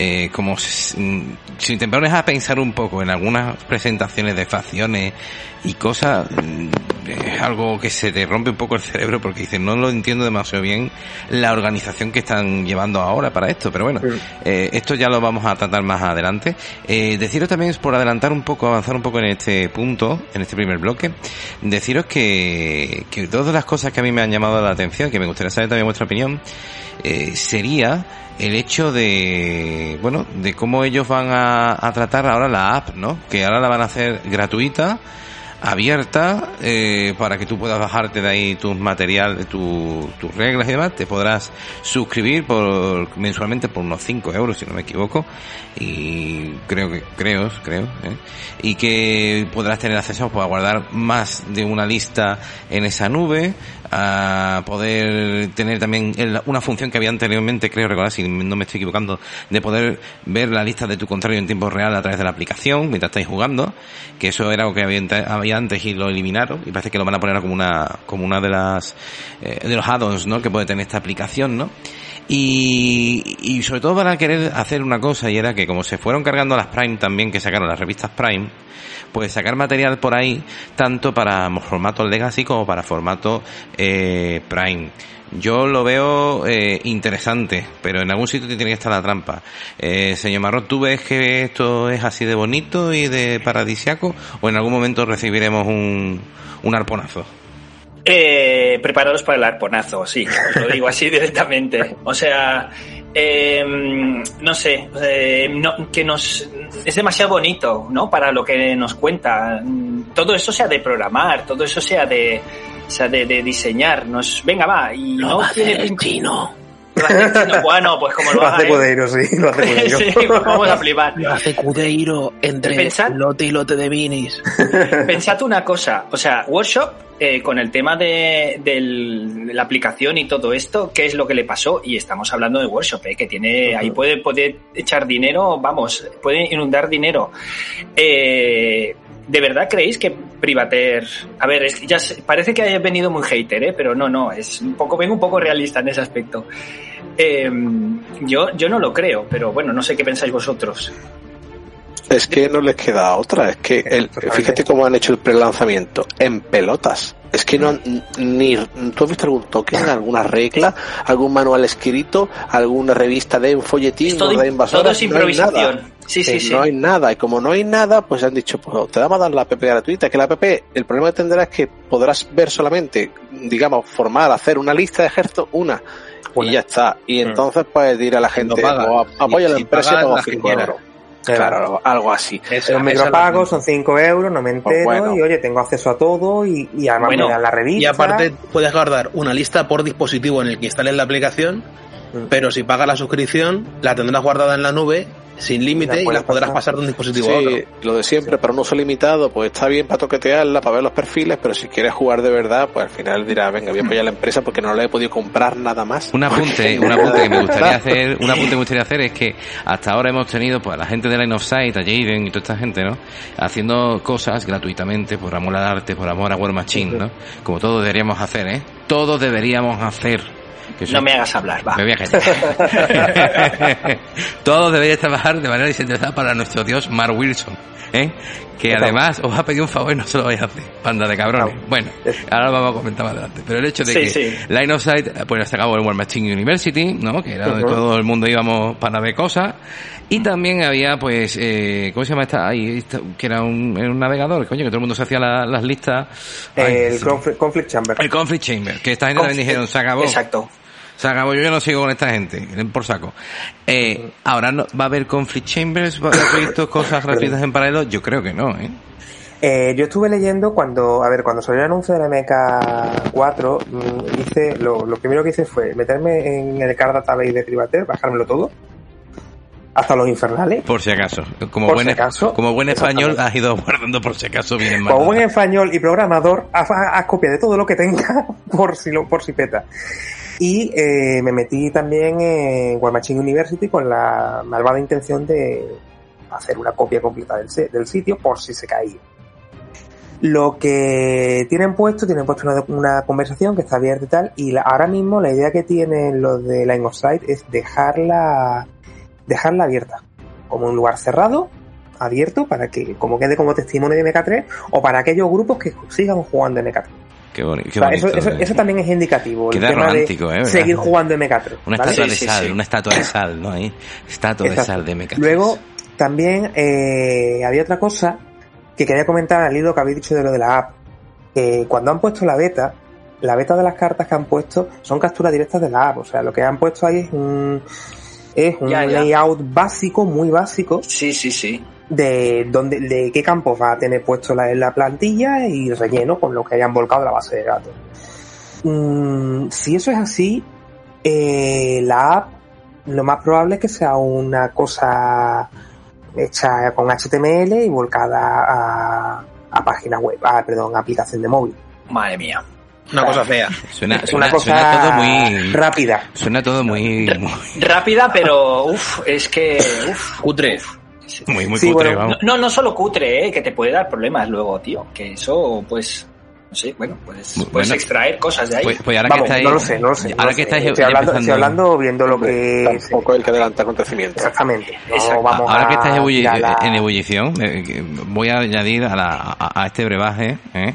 eh, como si, si, te pones a pensar un poco en algunas presentaciones de facciones y cosas, mm, es algo que se te rompe un poco el cerebro porque dices, no lo entiendo demasiado bien la organización que están llevando ahora para esto, pero bueno, eh, esto ya lo vamos a tratar más adelante. Eh, deciros también, por adelantar un poco, avanzar un poco en este punto, en este primer bloque, deciros que, que dos de las cosas que a mí me han llamado la atención, que me gustaría saber también vuestra opinión, eh, sería el hecho de, bueno, de cómo ellos van a, tratar ahora la app, ¿no? Que ahora la van a hacer gratuita, abierta, eh, para que tú puedas bajarte de ahí tus materiales, tu, tus reglas y demás. Te podrás suscribir por, mensualmente por unos 5 euros, si no me equivoco. Y creo que, creo, creo, ¿eh? Y que podrás tener acceso pues, a guardar más de una lista en esa nube, a poder tener también una función que había anteriormente, creo recordar, si no me estoy equivocando, de poder ver la lista de tu contrario en tiempo real a través de la aplicación mientras estáis jugando, que eso era algo que había, antes y lo eliminaron y parece que lo van a poner como una como una de las eh, de los add-ons, ¿no? que puede tener esta aplicación, ¿no? Y, y sobre todo para querer hacer una cosa y era que como se fueron cargando las Prime también que sacaron las revistas Prime, pues sacar material por ahí tanto para formato Legacy como para formato eh, Prime. Yo lo veo eh, interesante, pero en algún sitio tiene que estar la trampa. Eh, señor Marrón, ¿tú ves que esto es así de bonito y de paradisiaco o en algún momento recibiremos un, un arponazo? Eh, preparados para el arponazo, sí, lo digo así directamente. O sea, eh, no sé, eh, que nos es demasiado bonito, ¿no? Para lo que nos cuenta. Todo eso sea de programar, todo eso sea de, sea de, diseñar. Nos, venga, va, y no tiene el chino. Bueno, pues como lo, lo hace Cudeiro, sí, lo hace Cudeiro. sí, pues vamos a flipar. Lo hace Cudeiro entre lote y lote de minis. Pensad una cosa, o sea, Workshop eh, con el tema de, la aplicación y todo esto, ¿qué es lo que le pasó? Y estamos hablando de Workshop, eh, que tiene, ahí puede, puede echar dinero, vamos, puede inundar dinero. Eh, ¿De verdad creéis que Privater... A ver, es, ya parece que haya venido muy hater, ¿eh? pero no, no, es un poco, vengo un poco realista en ese aspecto. Eh, yo, yo no lo creo, pero bueno, no sé qué pensáis vosotros. Es que no les queda otra, es que el, fíjate cómo han hecho el prelanzamiento en pelotas. Es que no, ni, ¿tú has visto algún token, alguna regla, algún manual escrito, alguna revista de un folletín, todo, de Todo es improvisación. Sí, sí, sí. No hay nada. Y como no hay nada, pues han dicho, pues te vamos a dar la app gratuita. Que la app, el problema que tendrás es que podrás ver solamente, digamos, formar, hacer una lista de ejércitos, una. Y ya está. Y mm. entonces puedes decir a la gente, apoya a la empresa y 5 euros. Claro, algo así. Es un micropago, son 5 euros, no me pues entero, y oye, tengo acceso a todo y, y además me dan la revista. Y aparte puedes guardar una lista por dispositivo en el que instales la aplicación, mm. pero si pagas la suscripción, la tendrás guardada en la nube sin límite y las podrás pasar de un dispositivo a otro. Lo de siempre, pero no uso limitado, pues está bien para toquetearla, para ver los perfiles, pero si quieres jugar de verdad, pues al final dirá, venga, voy a apoyar a la empresa porque no le he podido comprar nada más. Un apunte, un apunte que me gustaría hacer, un apunte que me gustaría hacer es que hasta ahora hemos tenido pues a la gente de Line of Sight, a Jaden y toda esta gente, ¿no? Haciendo cosas gratuitamente por amor al arte, por amor a War Machine, ¿no? Como todos deberíamos hacer, ¿eh? Todos deberíamos hacer no me hagas hablar, va. Me voy a Todos deberíais trabajar de manera desinteresada para nuestro dios Mark Wilson. ¿eh? Que además os ha pedido un favor y no se lo vais a hacer. Panda de cabrones. Bueno, ahora lo vamos a comentar más adelante. Pero el hecho de que Line of Sight, pues se acabó el War Machine University, ¿no? Que era donde todo el mundo íbamos para ver cosas. Y también había, pues, eh, ¿cómo se llama esta? Ahí, que era un, un, navegador, coño, que todo el mundo se hacía las listas. el conflict, Chamber. El Conflict Chamber, que esta gente también dijeron, se acabó. Exacto. Se acabó, yo ya no sigo con esta gente, por saco. Eh, ahora no, va a haber conflict chambers, va a haber proyectos, cosas gratuitas en paralelo, yo creo que no, ¿eh? Eh, yo estuve leyendo cuando, a ver, cuando salió el anuncio de la MK4, mm, hice, lo, lo, primero que hice fue meterme en el card database de Privater, bajármelo todo, hasta los infernales. Por si acaso. Como, buen, como buen español has ido guardando por si acaso bien Como buen español y programador, haz, haz, copia de todo lo que tenga por si, lo, por si peta. Y eh, me metí también en War Machine University con la malvada intención de hacer una copia completa del, del sitio por si se caía. Lo que tienen puesto, tienen puesto una, conversación que está abierta y tal, y ahora mismo la idea que tienen los de Line of Sight es dejarla, dejarla abierta, como un lugar cerrado, abierto, para que como quede como testimonio de MK3, o para aquellos grupos que sigan jugando MK3 eso, también es indicativo. Queda romántico, ¿eh? Seguir jugando MK3. Una estatua de sal, una estatua de sal, ¿no? Ahí, estatua de sal de MK3. Luego, también eh, había otra cosa que quería comentar al hilo que habéis dicho de lo de la app. Que cuando han puesto la beta, la beta de las cartas que han puesto son capturas directas de la app. O sea, lo que han puesto ahí es un, es un layout básico, muy básico. Sí, sí, sí de dónde, de qué campos va a tener puesto la, la plantilla y relleno con lo que hayan volcado la base de datos. Mm, si eso es así, eh, la app lo más probable es que sea una cosa hecha con HTML y volcada a, a página web, a, perdón, a aplicación de móvil. Madre mía. Una cosa fea. Suena, una cosa todo muy rápida. Suena todo muy, rápida, pero uff, es que uf, cutre. Muy, muy cutre, No, no solo cutre, ¿eh? que te puede dar problemas luego, tío. Que eso, pues, no sé, bueno, pues puedes extraer cosas de ahí. Pues, pues ahora que estáis, no lo sé, no lo sé. Ahora que estáis estoy hablando, estoy hablando viendo lo que... Tampoco el que adelanta acontecimientos. Exactamente. Vamos ahora que estáis en ebullición, eh, voy a añadir a, la, a, este brebaje ¿eh?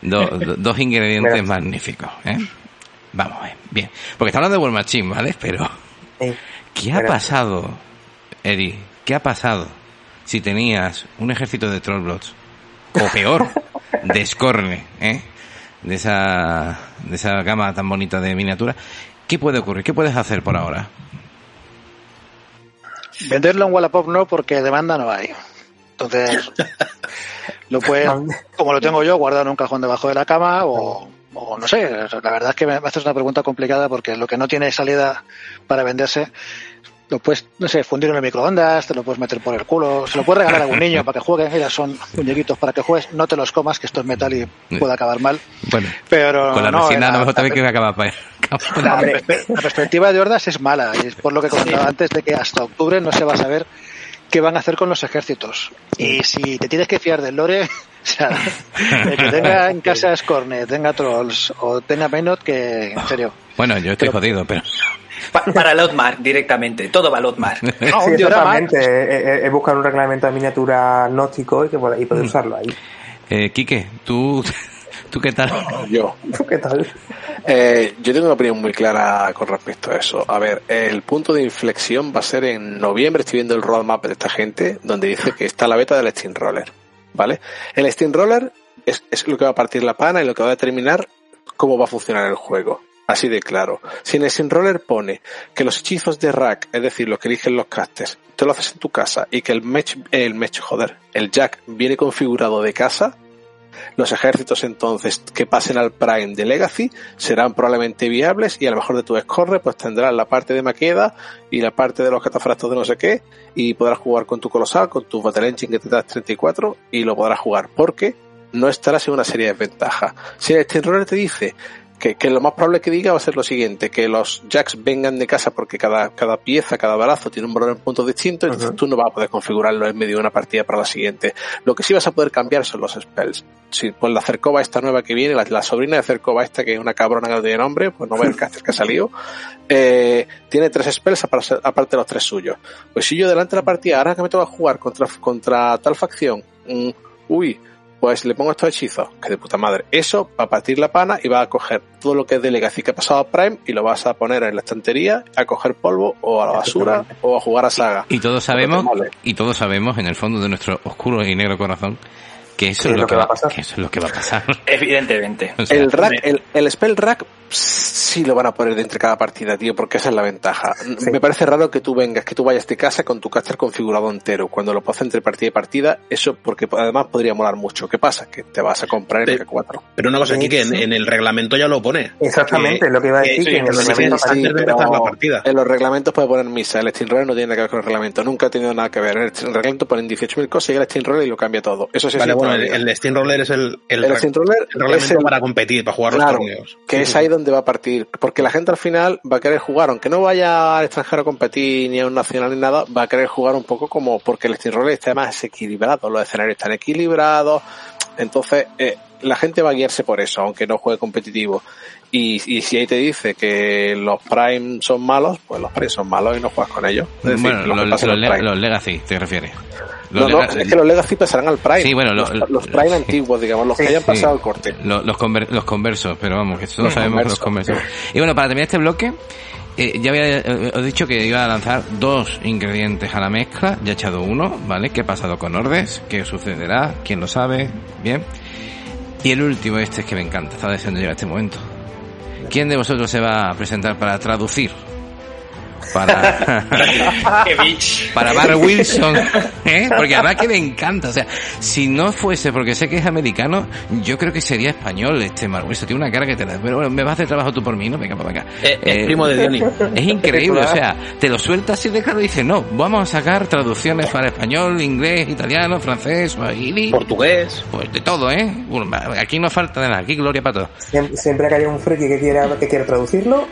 dos ingredientes magníficos. ¿eh? Vamos a ver, bien. Porque está hablando de World Machine, ¿vale? Pero, ¿qué ha pasado, Eri? ¿Qué ha pasado si tenías un ejército de Trollblots? O peor, de Scorne, ¿eh? De esa, de esa gama tan bonita de miniatura. ¿Qué puede ocurrir? ¿Qué puedes hacer por ahora? Venderlo en Wallapop no, porque demanda no hay. Entonces, lo puedes, como lo tengo yo, guardar en un cajón debajo de la cama o, o no sé. La verdad es que me haces una pregunta complicada porque lo que no tiene salida para venderse lo puedes, no sé, fundir en el microondas, te lo puedes meter por el culo, se lo puedes regalar a algún niño para que juegue, mira, son muñequitos para que juegues, no te los comas, que esto es metal y puede acabar mal. Bueno, pero con la no, resina a lo mejor también que va a acabar la, perspectiva de Hordas es mala, y es por lo que comentaba antes de que hasta octubre no se va a saber qué van a hacer con los ejércitos. Y si te tienes que fiar del lore, o sea, el que tenga en casa Scorne, tenga Trolls o tenga Menot, que en serio. Bueno, yo estoy jodido, pero... Pa- para Lotmar directamente, todo va a Lotmar. No, Sí, exactamente. Es, es- es buscar un reglamento de miniatura gnóstico y, que, poder- y poder usarlo ahí. Eh, Quique, ¿tú, ¿tú qué tal? Yo. ¿Qué tal? Eh, yo tengo una opinión muy clara con respecto a eso. A ver, el punto de inflexión va a ser en noviembre. Estoy viendo el roadmap de esta gente, donde dice que está la beta del Steamroller. ¿Vale? El Steamroller es, es lo que va a partir la pana y lo que va a determinar cómo va a funcionar el juego. Así de claro. Si en el Steamroller pone que los hechizos de rack, es decir, los que eligen los casters, te lo haces en tu casa y que el match, el match, joder, el jack viene configurado de casa, los ejércitos entonces que pasen al Prime de Legacy serán probablemente viables y a lo mejor de tu escorre pues tendrás la parte de Maqueda y la parte de los catafractos de no sé qué y podrás jugar con tu colosal, con tu Battle Engine que te das 34 y lo podrás jugar porque no estarás en una serie de desventajas. Si el Steamroller te dice que, que lo más probable que diga va a ser lo siguiente, que los jacks vengan de casa porque cada, cada pieza, cada balazo tiene un valor en puntos distinto, entonces Ujú. tú no vas a poder configurarlo en medio de una partida para la siguiente. Lo que sí vas a poder cambiar son los spells. Si pues la Cercova esta nueva que viene, la, la sobrina de Cercova esta que es una cabrona que no tiene nombre, pues no ve el caster que ha salido, eh, tiene tres spells aparte aparte de los tres suyos. Pues si yo delante de la partida, ahora que me toca jugar contra, contra tal facción, mm, uy, pues le pongo estos hechizos, que de puta madre. Eso va a partir la pana y va a coger todo lo que es de Legacy que ha pasado a Prime y lo vas a poner en la estantería a coger polvo o a la basura o a jugar a saga. Y todos sabemos, y todos sabemos en el fondo de nuestro oscuro y negro corazón que eso es lo que va a pasar. Que eso es lo que va a pasar. Evidentemente. O sea, El rack, el, el spell rack sí lo van a poner de entre cada partida, tío, porque esa es la ventaja. Sí. Me parece raro que tú vengas, que tú vayas de casa con tu caster configurado entero. Cuando lo puedes entre partida y partida, eso porque además podría molar mucho. ¿Qué pasa? Que te vas a comprar el Sí. G4. Pero una cosa aquí que en, el reglamento ya lo pone. Exactamente, Que- es lo que iba a que- decir, que en el reglamento sí, antes de pero empezar la partida. En los reglamentos puede poner misa. El Steamroller no tiene nada que ver con el reglamento. Nunca ha tenido nada que ver. En el reglamento ponen 18.000 cosas y el Steamroller y lo cambia todo. Eso sí Vale, es bueno, el, el Steamroller es el, el, el Steamroller el reglamento es el- para competir, para jugar Claro, los torneos. que es ahí donde va a partir. Porque la gente al final va a querer jugar, aunque no vaya al extranjero a competir ni a un nacional ni nada, va a querer jugar un poco como porque el Steamroller está más equilibrado, los escenarios están equilibrados, entonces eh, la gente va a guiarse por eso, aunque no juegue competitivo. Y, y si ahí te dice que los Prime son malos, pues los Prime son malos y no juegas con ellos. Es decir, bueno, los, pasa en los los le- Prime. los Legacy, te refieres. No, no, es que los Legacy pasarán al Prime. Sí, bueno, lo- los, los lo- Prime sí. antiguos, digamos, los que hayan sí. pasado el corte. Lo- los, conver- los conversos, pero vamos, que todos Los sabemos los conversos. Y bueno, para terminar este bloque, eh, ya había eh, os dicho que iba a lanzar dos ingredientes a la mezcla, ya he echado uno, ¿vale? ¿Qué ha pasado con Ordes? ¿Qué sucederá? ¿Quién lo sabe? Bien. Y el último, este es que me encanta, estaba deseando llegar a este momento. ¿Quién de vosotros se va a presentar para traducir? Para... Para Bar Wilson, ¿eh? porque además que me encanta, o sea, si no fuese porque sé que es americano, yo creo que sería español este Bar Wilson, tiene una cara que te la... Pero bueno, me vas a hacer trabajo tú por mí, ¿no? Venga, para acá. Eh, es Eh, primo de Diony. Es increíble, o sea, te lo sueltas así de claro y dices, no, vamos a sacar traducciones para español, inglés, italiano, francés, swahili, Portugués. pues de todo, ¿eh? Bueno, aquí no falta de nada, aquí gloria para todos. Siempre, siempre que haya un friki que quiera, que quiera traducirlo,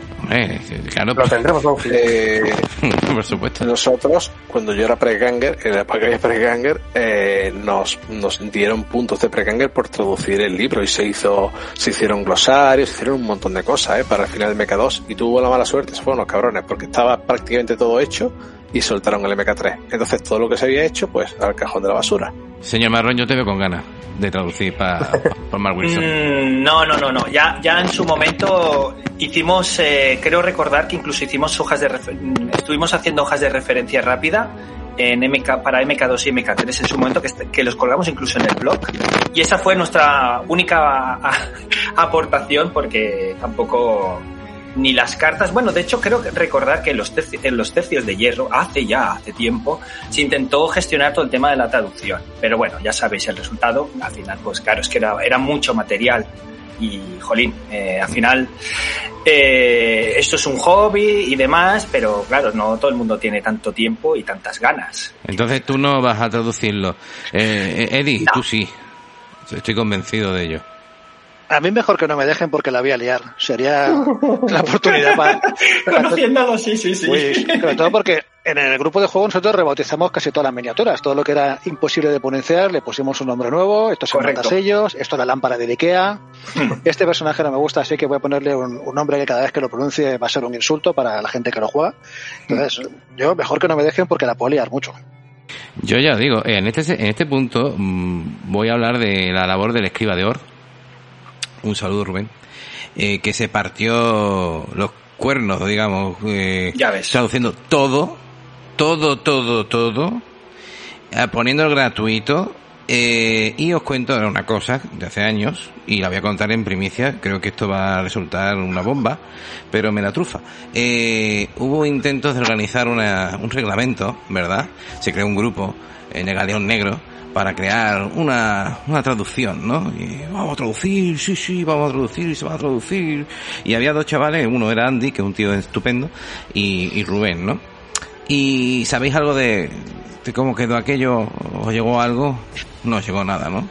claro, lo tendremos. Eh, por supuesto. Nosotros, cuando yo era pre-ganger, en la era pre-ganger, eh, nos, nos dieron puntos de pre-ganger por traducir el libro y se hizo, se hicieron glosarios, se hicieron un montón de cosas, eh, para el final del MK2 y tuvo la mala suerte, se fueron los cabrones, porque estaba prácticamente todo hecho y soltaron el MK3. Entonces todo lo que se había hecho, pues al cajón de la basura. Señor Marrón, yo te veo con ganas de traducir para por Mark Wilson. Mm, no, no, no, no. Ya, ya en su momento hicimos, eh, creo recordar que incluso hicimos hojas de mm, estuvimos haciendo hojas de referencia rápida en MK, para MK2 y MK3 en su momento que, que los colgamos incluso en el blog y esa fue nuestra única aportación porque tampoco ni las cartas, bueno, de hecho creo recordar que en los, terci- en los tercios de hierro, hace ya, hace tiempo, se intentó gestionar todo el tema de la traducción. Pero bueno, ya sabéis el resultado. Al final, pues claro, es que era, era mucho material. Y, jolín, eh, al final, eh, esto es un hobby y demás, pero claro, no todo el mundo tiene tanto tiempo y tantas ganas. Entonces tú no vas a traducirlo. Eh, eh, Eddie, No. tú sí. Estoy convencido de ello. A mí mejor que no me dejen porque la voy a liar. Sería la oportunidad para... Conociéndolo, sí, sí, sí. Uy, sobre todo porque en el grupo de juego nosotros rebautizamos casi todas las miniaturas. Todo lo que era imposible de ponenciar le pusimos un nombre nuevo. Esto se sellos, esto es la lámpara de Ikea. Este personaje no me gusta, así que voy a ponerle un, nombre que cada vez que lo pronuncie va a ser un insulto para la gente que lo juega. Entonces, yo mejor que no me dejen porque la puedo liar mucho. Yo ya digo, en este, en este punto mm, voy a hablar de la labor del escriba de Or. Un saludo, Rubén. Eh, que se partió los cuernos, digamos, eh, ya ves. traduciendo todo todo, todo, todo, eh, poniendo el gratuito. Eh, y os cuento una cosa de hace años, y la voy a contar en primicia, creo que esto va a resultar una bomba, pero me la trufa. Eh, hubo intentos de organizar una, un reglamento, ¿verdad? Se creó un grupo en el Galeón Negro para crear una, una traducción, ¿no? Y vamos a traducir, sí, sí, vamos a traducir, se va a traducir. Y había dos chavales, uno era Andy, que es un tío estupendo, y, Rubén, ¿no? ¿Y sabéis algo de, de cómo quedó aquello? ¿Os llegó algo? No llegó nada, ¿no?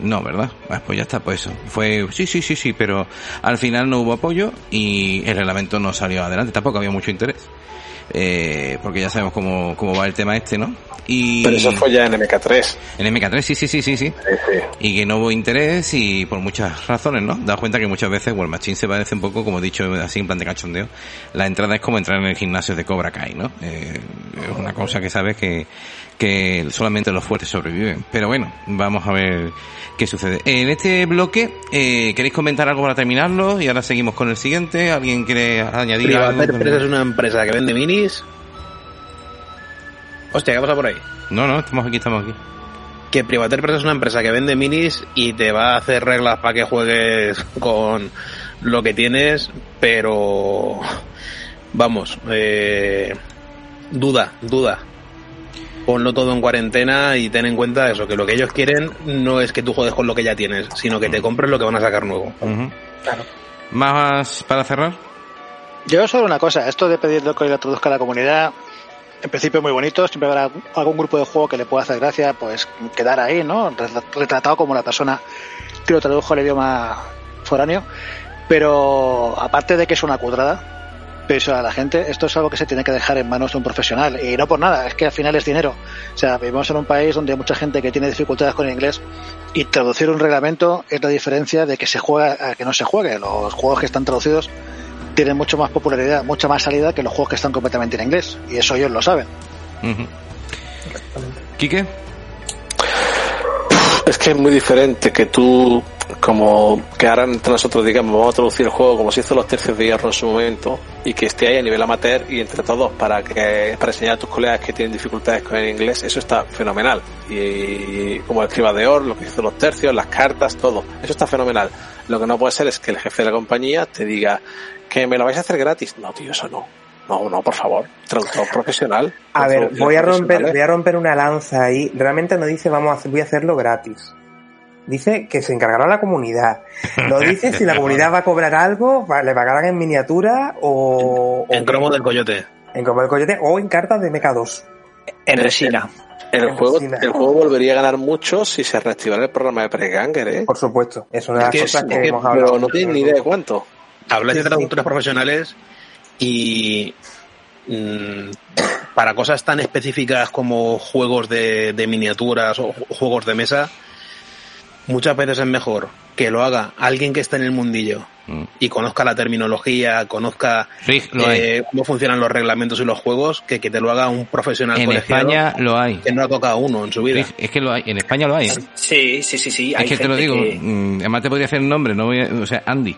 No, ¿verdad? Pues ya está, pues eso. Fue, sí, sí, sí, sí, pero al final no hubo apoyo y el reglamento no salió adelante. Tampoco había mucho interés. Eh, porque ya sabemos cómo, cómo va el tema este, ¿no? Y, Pero eso fue ya en MK3. En MK3, sí, sí, sí, sí, sí. Y que no hubo interés y por muchas razones, ¿no? Da cuenta que muchas veces War Machine se parece un poco, como he dicho, así en plan de cachondeo. La entrada es como entrar en el gimnasio de Cobra Kai, ¿no? Eh, es una cosa que sabes que, que solamente los fuertes sobreviven. Pero bueno, vamos a ver qué sucede. En este bloque, eh, ¿queréis comentar algo para terminarlo? Y ahora seguimos con el siguiente. ¿Alguien quiere añadir algo? es una empresa que vende minis Hostia, ¿qué pasa por ahí? No, no, estamos aquí, estamos aquí. Que Privater Press es una empresa que vende minis y te va a hacer reglas para que juegues con lo que tienes, pero vamos, eh, duda, duda. Ponlo todo en cuarentena y ten en cuenta eso, que lo que ellos quieren no es que tú juegues con lo que ya tienes, sino que te compres lo que van a sacar nuevo. Claro. ¿Más para cerrar? Yo solo una cosa, esto de pedir que lo traduzca a la comunidad, en principio muy bonito, siempre habrá algún grupo de juego que le pueda hacer gracia, pues quedar ahí, ¿no? Retratado como la persona que lo tradujo al idioma foráneo. Pero aparte de que es una cuadrada, pero a la gente, esto es algo que se tiene que dejar en manos de un profesional. Y no por nada, es que al final es dinero. O sea, vivimos en un país donde hay mucha gente que tiene dificultades con el inglés y traducir un reglamento es la diferencia de que se juega a que no se juegue. Los juegos que están traducidos tienen mucho más popularidad, mucha más salida que los juegos que están completamente en inglés. Y eso ellos lo saben. ¿Quique? Es que es muy diferente que tú, como que ahora entre nosotros digamos, vamos a traducir el juego como se hizo los tercios de hierro en su momento y que esté ahí a nivel amateur y entre todos para que para enseñar a tus colegas que tienen dificultades con el inglés, eso está fenomenal. Y, como escriba de Or, lo que hizo los tercios, las cartas, todo, eso está fenomenal. Lo que no puede ser es que el jefe de la compañía te diga, ¿Que me lo vais a hacer gratis? No, tío, eso no. No, no, por favor. Traductor profesional. A ver, voy a romper, voy a romper una lanza ahí. Realmente no dice vamos a hacer, voy a hacerlo gratis. Dice que se encargará la comunidad. No dice si la comunidad va a cobrar algo, le pagarán en miniatura o. En, cromo del coyote. En cromo del coyote o en cartas de MK2. En resina. El, juego, el juego volvería a ganar mucho si se reactivara el programa de Preganger, ¿eh? Por supuesto. Es una de las cosas que, hemos hablado. Pero no tienen ni idea de cuánto hablas de traductores profesionales y mm, para cosas tan específicas como juegos de, miniaturas o juegos de mesa, muchas veces es mejor que lo haga alguien que esté en el mundillo mm. y conozca la terminología, conozca eh, cómo funcionan los reglamentos y los juegos, que que te lo haga un profesional en España lo hay. que no ha tocado uno en su vida. es que lo hay, en España lo hay. ¿eh? Sí, sí, sí, sí. Es que te lo digo, mm, además te podría hacer un nombre, no voy o sea, Andy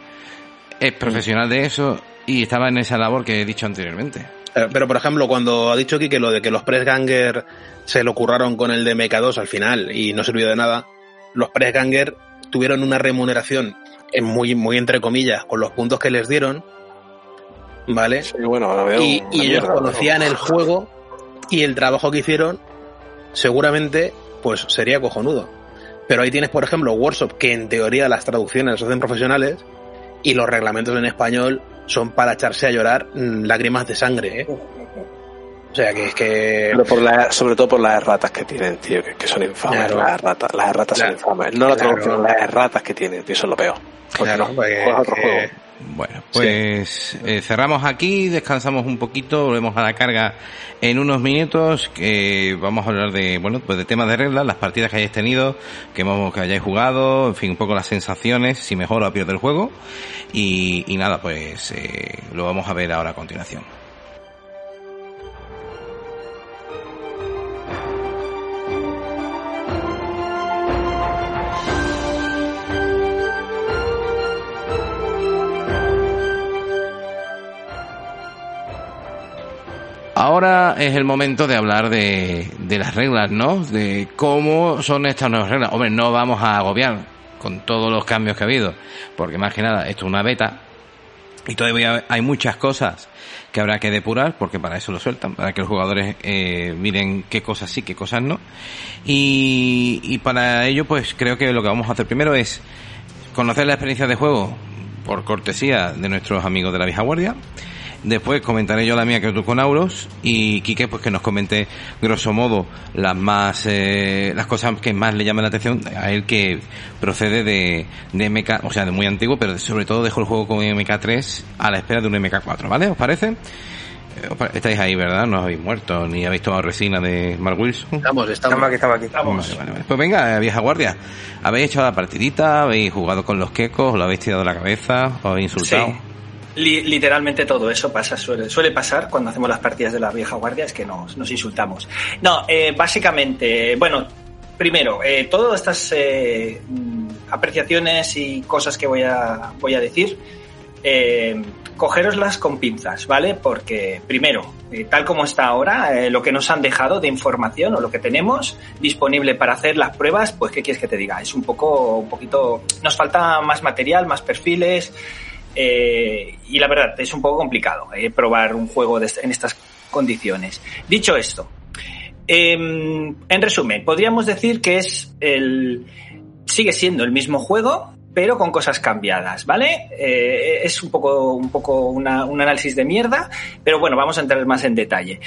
es profesional de eso y estaba en esa labor que he dicho anteriormente. Eh, pero, por ejemplo, cuando ha dicho aquí que lo de que los press ganger se lo curraron con el de MK2 al final y no sirvió de nada, los press ganger tuvieron una remuneración muy, muy entre comillas con los puntos que les dieron, ¿vale? y, ellos conocían el juego y el trabajo que hicieron seguramente pues sería cojonudo. Pero ahí tienes, por ejemplo, Workshop, que en teoría las traducciones las hacen profesionales, y los reglamentos en español son para echarse a llorar mm, lágrimas de sangre, ¿eh? O sea, que es que... Pero por la, sobre todo por las erratas que tienen, tío, que, son infames. Las erratas, las erratas son infames. No la traducción, las erratas que tienen, tío, eso es lo peor. Claro, pues, otro juego. Bueno, pues eh, cerramos aquí, descansamos un poquito, volvemos a la carga en unos minutos, que vamos a hablar de, bueno, pues de temas de reglas, las partidas que hayáis tenido, que, hemos, que hayáis jugado, en fin, un poco las sensaciones, si mejor o peor del juego, y, y nada, pues eh, lo vamos a ver ahora a continuación. Ahora es el momento de hablar de, de, las reglas, ¿no? De cómo son estas nuevas reglas. Hombre, no vamos a agobiar con todos los cambios que ha habido, porque más que nada esto es una beta y todavía hay muchas cosas que habrá que depurar, porque para eso lo sueltan, para que los jugadores eh, miren qué cosas sí, qué cosas no. Y, para ello, pues creo que lo que vamos a hacer primero es conocer la experiencia de juego por cortesía de nuestros amigos de la vieja guardia Después comentaré yo la mía que tú con Auros y Quique pues que nos comente grosso modo las más eh, las cosas que más le llaman la atención a él que procede de, de MK, o sea, de muy antiguo, pero sobre todo dejó el juego con MK3 a la espera de un MK4, ¿vale? ¿Os parece? Eh, estáis ahí, ¿verdad? No habéis muerto ni habéis tomado resina de Mark Wilson. Estamos, estamos, aquí, estamos aquí. Estamos. Vale, vale, Pues venga, vieja guardia. ¿Habéis echado la partidita? ¿Habéis jugado con los quecos? ¿Lo habéis tirado de la cabeza? ¿Os habéis insultado? Sí. Literalmente todo eso pasa, suele, suele, pasar cuando hacemos las partidas de la vieja guardia, es que nos, nos insultamos. No, eh, básicamente, bueno, primero, eh, todas estas eh, apreciaciones y cosas que voy a, voy a decir, eh, cogeroslas con pinzas, ¿vale? Porque, primero, eh, tal como está ahora, lo que nos han dejado de información o lo que tenemos disponible para hacer las pruebas, pues, ¿qué quieres que te diga? Es un poco, un poquito, nos falta más material, más perfiles, eh, y la verdad, es un poco complicado eh, probar un juego en estas condiciones. Dicho esto, eh, en resumen, podríamos decir que es el. sigue siendo el mismo juego, pero con cosas cambiadas, ¿vale? Eh, es un poco, un poco un análisis de mierda, pero bueno, vamos a entrar más en detalle.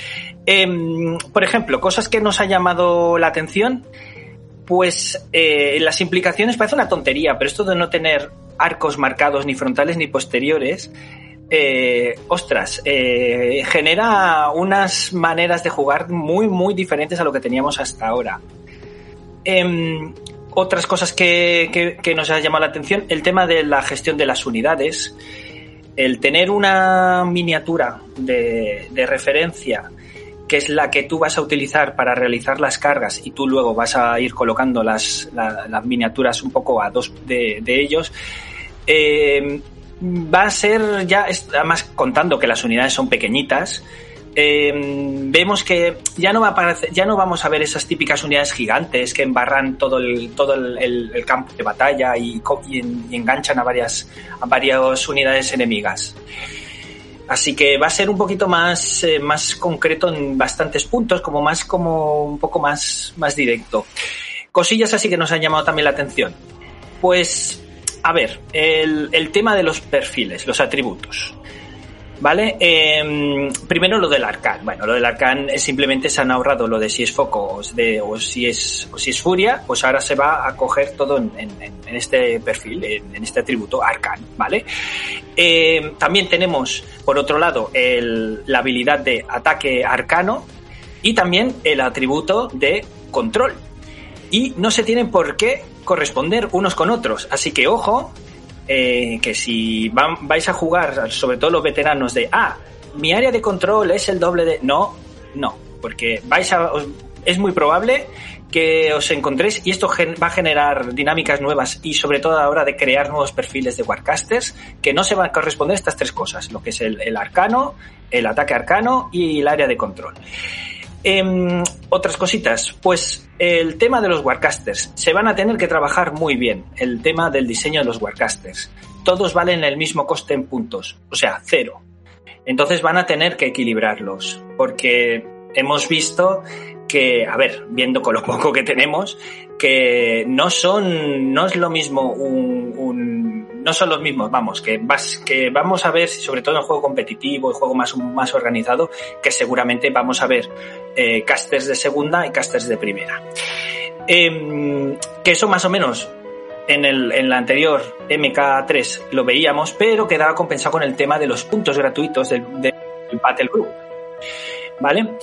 por ejemplo, cosas que nos ha llamado la atención, pues las implicaciones parece una tontería, pero esto de no tener arcos marcados ni frontales ni posteriores, eh, ostras, eh, genera unas maneras de jugar muy, muy diferentes a lo que teníamos hasta ahora. Eh, otras cosas que, que, nos ha llamado la atención, el tema de la gestión de las unidades, el tener una miniatura de, de referencia que es la que tú vas a utilizar para realizar las cargas y tú luego vas a ir colocando las, la, las miniaturas un poco a dos de, de ellos, eh, va a ser ya, además contando que las unidades son pequeñitas, eh, vemos que ya no va ya no vamos a ver esas típicas unidades gigantes que embarran todo el, todo el, campo de batalla y, enganchan a varias, a varias unidades enemigas. Así que va a ser un poquito más, eh, más concreto en bastantes puntos, como más, como un poco más, más directo. Cosillas así que nos han llamado también la atención. Pues a ver, el, el, tema de los perfiles, los atributos. ¿Vale? Eh, primero lo del arcán. Bueno, lo del arcán simplemente se han ahorrado lo de si es foco o, si, es, o si es furia, pues ahora se va a coger todo en, en, este perfil, en, este atributo arcán, ¿vale? Eh, también tenemos, por otro lado, la habilidad de ataque arcano y también el atributo de control. Y no se tienen por qué corresponder unos con otros. Así que ojo, eh, que si vais a jugar, sobre todo los veteranos, de, ah, mi área de control es el doble de... No, no, porque vais a... Es muy probable que os encontréis y esto va a generar dinámicas nuevas y sobre todo a la hora de crear nuevos perfiles de Warcasters que no se van a corresponder estas tres cosas, lo que es el, el arcano, el ataque arcano y el área de control. Eh, otras cositas, pues el tema de los Warcasters. Se van a tener que trabajar muy bien el tema del diseño de los Warcasters. Todos valen el mismo coste en puntos, o sea, cero. Entonces van a tener que equilibrarlos, porque hemos visto que, a ver, viendo con lo poco que tenemos, que no son, no es lo mismo un, un no son los mismos, vamos, que, vas, que vamos a ver, sobre todo en juego competitivo, y juego más, más organizado, que seguramente vamos a ver eh, casters de segunda y casters de primera. Eh, que eso más o menos en, el, en la anterior MK3 lo veíamos, pero quedaba compensado con el tema de los puntos gratuitos del, del Battle Group. ¿Vale?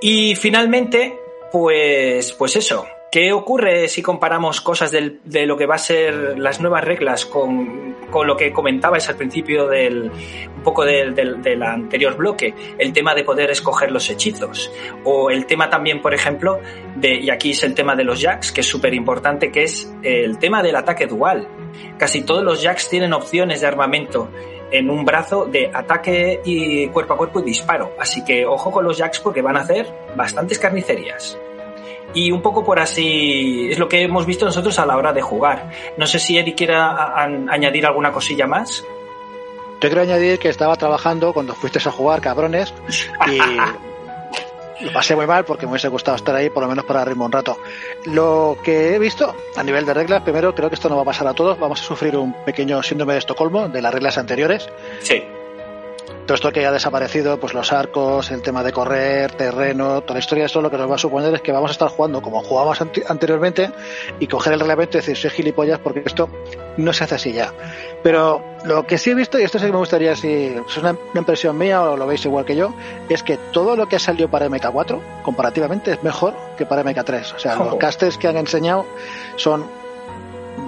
Y finalmente, pues, pues eso, ¿Qué ocurre si comparamos cosas de lo que va a ser las nuevas reglas con, con lo que comentabais al principio del un poco del, del, del, anterior bloque? El tema de poder escoger los hechizos. O el tema también, por ejemplo, de, y aquí es el tema de los jacks, que es súper importante, que es el tema del ataque dual. Casi todos los jacks tienen opciones de armamento en un brazo de ataque y cuerpo a cuerpo y disparo. Así que ojo con los jacks porque van a hacer bastantes carnicerías y un poco por así es lo que hemos visto nosotros a la hora de jugar. No sé si Eddie quiera añadir alguna cosilla más. Yo quiero añadir que estaba trabajando cuando fuiste a jugar, cabrones, y lo pasé muy mal porque me hubiese gustado estar ahí por lo menos para ritmo un rato. Lo que he visto a nivel de reglas, primero creo que esto no va a pasar a todos, vamos a sufrir un pequeño síndrome de Estocolmo de las reglas anteriores. Sí todo esto que ha desaparecido, pues los arcos, el tema de correr, terreno, toda la historia, eso lo que nos va a suponer es que vamos a estar jugando como jugábamos anteriormente y coger el reglamento y decir, soy gilipollas porque esto no se hace así ya. Pero lo que sí he visto, y esto sí que me gustaría si es una, impresión mía o lo veis igual que yo, es que todo lo que ha salido para MK4 comparativamente es mejor que para MK3. O sea, oh. los casters que han enseñado son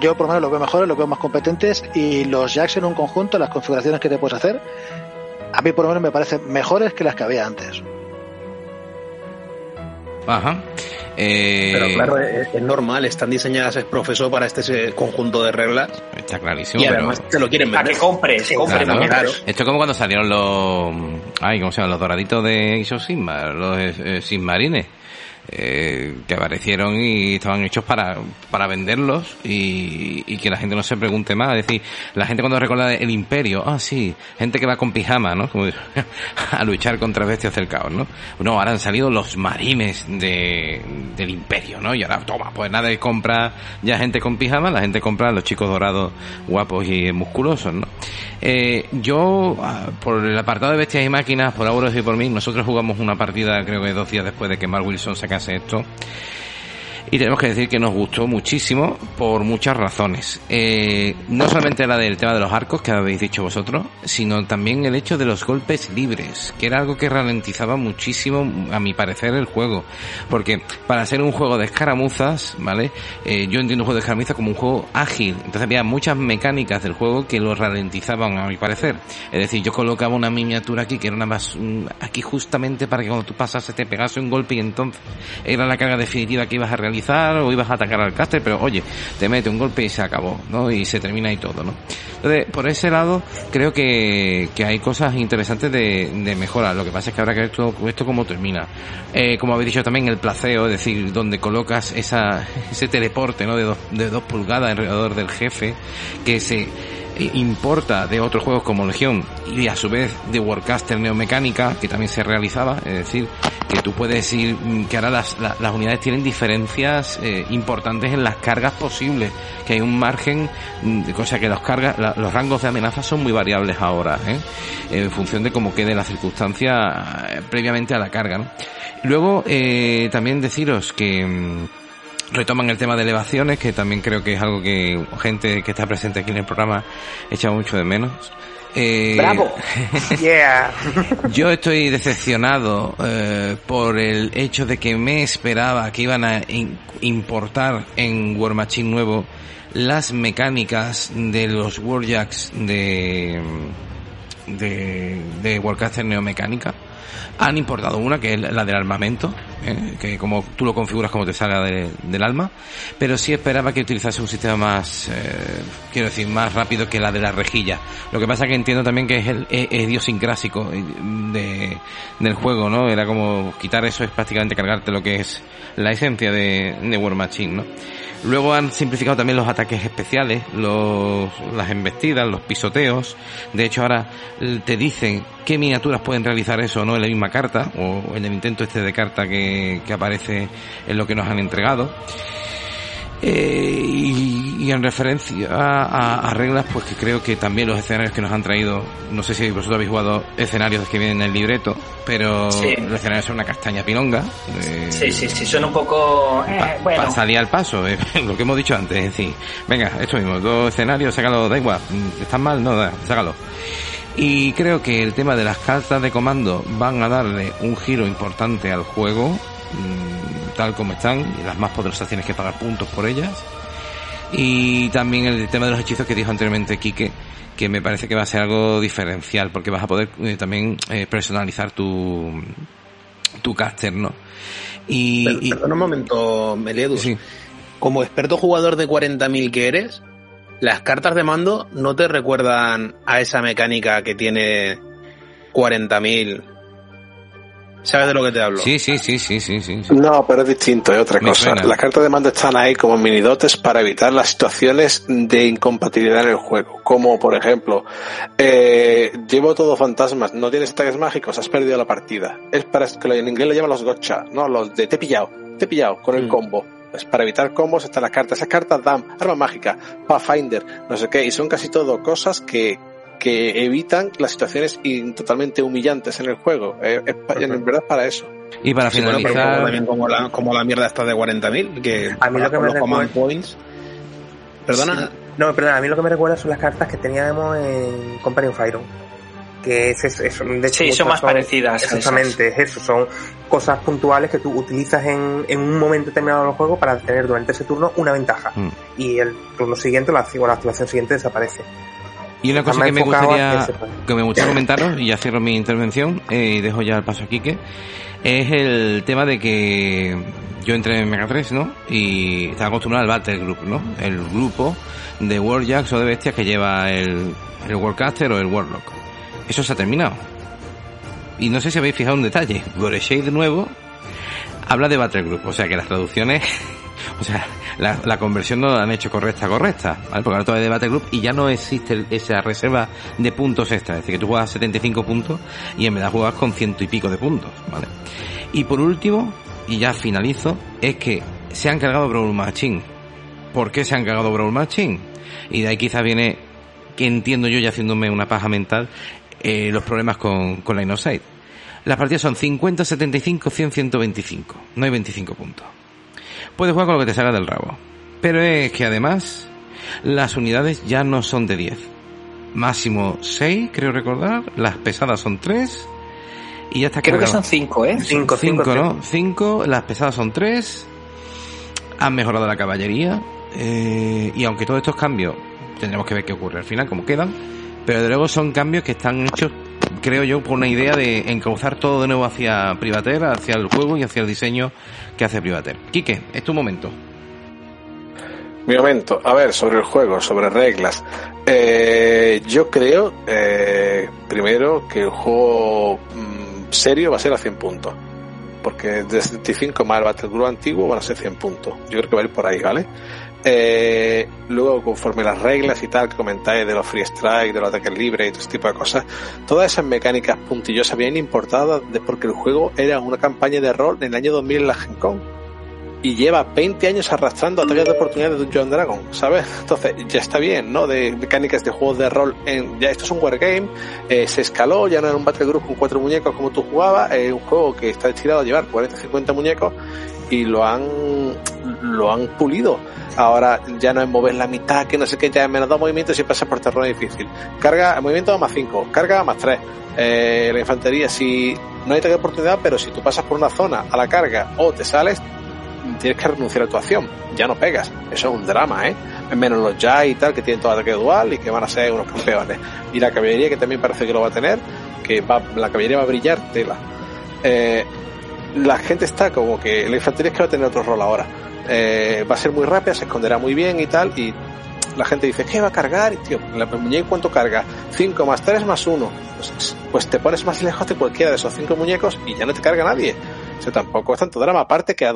yo por lo menos los veo mejores, los veo más competentes y los jacks en un conjunto, las configuraciones que te puedes hacer, a mí por lo menos me parecen mejores que las que había antes. Ajá. Eh... Pero claro, es, es, normal, están diseñadas es profesor para este conjunto de reglas. Está clarísimo. Y además pero... te lo quieren vender. Para que compres, compres claro, claro. Esto es como cuando salieron los. Ay, ¿cómo se llaman? Los doraditos de Iso Sigma, los eh, Sigmarines eh, que aparecieron y estaban hechos para, para venderlos y, que la gente no se pregunte más. Es decir, la gente cuando recuerda el imperio, ah, sí, gente que va con pijama, ¿no? Como, a luchar contra bestias del caos, ¿no? No, ahora han salido los marines de, del imperio, ¿no? Y ahora, toma, pues nada de compra ya gente con pijama, la gente compra los chicos dorados guapos y musculosos, ¿no? Eh, yo, ah, por el apartado de bestias y máquinas, por Auros y por mí, nosotros jugamos una partida, creo que dos días después de que Mark Wilson sacase esto. Y tenemos que decir que nos gustó muchísimo por muchas razones. Eh, no solamente la del tema de los arcos que habéis dicho vosotros, sino también el hecho de los golpes libres, que era algo que ralentizaba muchísimo, a mi parecer, el juego. Porque para ser un juego de escaramuzas, ¿vale? Eh, yo entiendo un juego de escaramuzas como un juego ágil. Entonces había muchas mecánicas del juego que lo ralentizaban, a mi parecer. Es decir, yo colocaba una miniatura aquí que era una más, aquí justamente para que cuando tú pasas te pegase un golpe y entonces era la carga definitiva que ibas a realizar o ibas a atacar al caster, pero oye, te mete un golpe y se acabó, ¿no? Y se termina y todo, ¿no? Entonces, por ese lado, creo que, que hay cosas interesantes de, de mejora. Lo que pasa es que habrá que ver esto, esto cómo termina. Eh, como habéis dicho también, el placeo, es decir, donde colocas esa, ese teleporte, ¿no? De dos, de dos pulgadas alrededor del jefe, que se importa de otros juegos como Legión y a su vez de Warcaster Neomecánica, que también se realizaba, es decir, que tú puedes ir, que ahora las, las, unidades tienen diferencias eh, importantes en las cargas posibles, que hay un margen, cosa que los cargas, los rangos de amenaza son muy variables ahora, ¿eh? en función de cómo quede la circunstancia eh, previamente a la carga. ¿no? Luego, eh, también deciros que retoman el tema de elevaciones, que también creo que es algo que gente que está presente aquí en el programa echa mucho de menos. Eh, ¡Bravo! Yeah. yo estoy decepcionado eh, por el hecho de que me esperaba que iban a in importar en War Machine nuevo las mecánicas de los Warjacks de de, de Warcaster Neomecánica han importado una que es la del armamento, ¿eh? que como tú lo configuras como te salga de, del alma, pero sí esperaba que utilizase un sistema más, eh, quiero decir, más rápido que la de la rejilla. Lo que pasa que entiendo también que es el es idiosincrásico de, del juego, ¿no? Era como quitar eso es prácticamente cargarte lo que es la esencia de, de War Machine, ¿no? Luego han simplificado también los ataques especiales, los, las embestidas, los pisoteos. De hecho, ahora te dicen qué miniaturas pueden realizar eso no en la misma carta, o en el intento este de carta que, que aparece en lo que nos han entregado. Eh, y, Y en referencia a, reglas, pues que creo que también los escenarios que nos han traído, no sé si vosotros habéis jugado escenarios que vienen en el libreto, pero los escenarios son una castaña pilonga. sí, sí, sí, son un poco... Eh, Para salir al paso, eh, lo que hemos dicho antes, es decir, venga, esto mismo, dos escenarios, sácalo, da igual, están mal, no, da, sácalo. Y creo que el tema de las cartas de comando van a darle un giro importante al juego, mm, tal como están, y las más poderosas tienes que pagar puntos por ellas. Y también el tema de los hechizos que dijo anteriormente Quique, que me parece que va a ser algo diferencial, porque vas a poder eh, también eh, personalizar tu, tu caster, ¿no? Y, Perdón un momento, Meliedus. Como experto jugador de 40.000 que eres, las cartas de mando no te recuerdan a esa mecánica que tiene 40.000 ¿Sabes de lo que te hablo? Sí, sí, sí, sí, sí. sí. No, pero es distinto, es otra cosa. Las cartas de mando están ahí como minidotes para evitar las situaciones de incompatibilidad en el juego. Como, por ejemplo, eh, llevo todo fantasmas, no tienes ataques mágicos, has perdido la partida. Es para que en inglés le llaman los gotcha, ¿no? Los de te he pillado, te he pillado con el mm. combo. Pues para evitar combos están las cartas. Esas cartas dan arma mágica, Pathfinder, no sé qué, y son casi todo cosas que, que evitan las situaciones totalmente humillantes en el juego. Eh, en verdad para eso. Y para finalizar... también como la, como la mierda está de 40.000, que a mí lo que me recuerda... points... Perdona. No, perdona, a mí lo que me recuerda son las cartas que teníamos en Company of Iron. Que es, eso. De sí, son más parecidas. Exactamente, es eso. Son cosas puntuales que tú utilizas en, en un momento determinado del juego para tener durante ese turno una ventaja. Mm. Y el turno siguiente, la, o la activación siguiente desaparece. Y una cosa que me gustaría que me gustaría comentaros, y ya cierro mi intervención, eh, y dejo ya el paso a Quique, es el tema de que yo entré en Mega 3, ¿no? Y estaba acostumbrado al Battle Group, ¿no? El grupo de Warjacks o de bestias que lleva el, el Warcaster o el Warlock. Eso se ha terminado. Y no sé si habéis fijado un detalle. Goreshade de nuevo habla de Battle Group, o sea que las traducciones o sea, la, conversión no la han hecho correcta, correcta, ¿vale? Porque ahora es de Battle Group y ya no existe esa reserva de puntos extra. Es decir, que tú juegas 75 puntos y en verdad juegas con ciento y pico de puntos, ¿vale? Y por último, y ya finalizo, es que se han cargado Brawl Machine. ¿Por qué se han cargado Brawl Machine? Y de ahí quizás viene, que entiendo yo ya haciéndome una paja mental, eh, los problemas con, con la Innocent. Las partidas son 50, 75, 100, 125. No hay 25 puntos puedes jugar con lo que te salga del rabo. Pero es que además, las unidades ya no son de 10. Máximo 6, creo recordar. Las pesadas son 3. Y ya está Creo que son 5, ¿eh? 5, 5, ¿no? 5, las pesadas son 3. Han mejorado la caballería. Eh, y aunque todos estos cambios, tendremos que ver qué ocurre al final, cómo quedan. Pero de luego son cambios que están hechos, creo yo, por una idea de encauzar todo de nuevo hacia Privater, hacia el juego y hacia el diseño que hace Privater. Quique, es tu momento. Mi momento. A ver, sobre el juego, sobre reglas. Eh, yo creo, eh, primero, que el juego mm, serio va a ser a 100 puntos. Porque de 75 más el Battlegroup antiguo van a ser 100 puntos. Yo creo que va a ir por ahí, ¿vale? Eh, luego, conforme las reglas y tal que comentáis de los free strike, de los ataques libres y todo ese tipo de cosas, todas esas mecánicas puntillosas vienen importadas de porque el juego era una campaña de rol en el año 2000 en la Gen Con y lleva 20 años arrastrando ataques de oportunidad de Dungeon Dragon, ¿sabes? Entonces, ya está bien, ¿no? De mecánicas de juegos de rol. En, ya esto es un wargame, eh, se escaló, ya no era un battle group con cuatro muñecos como tú jugabas, es un juego que está destinado a llevar 40 50 muñecos y lo han, lo han pulido. Ahora ya no es mover la mitad, que no sé qué, ya es menos dos movimientos y pasa por terreno difícil. Carga, movimiento más 5, carga más 3. Eh, la infantería, si no hay de oportunidad, pero si tú pasas por una zona a la carga o te sales, tienes que renunciar a tu acción. Ya no pegas. Eso es un drama, ¿eh? Menos los ya y tal, que tienen todo ataque dual y que van a ser unos campeones. Y la caballería, que también parece que lo va a tener, que va, la caballería va a brillar tela. Eh, la gente está como que la infantería es que va a tener otro rol ahora. Eh, va a ser muy rápida, se esconderá muy bien y tal, y la gente dice, ¿qué va a cargar? Y tío, la muñeca cuánto carga? 5 más 3 más 1. Pues, pues, te pones más lejos de cualquiera de esos 5 muñecos y ya no te carga nadie. O sea, tampoco es tanto drama. Aparte que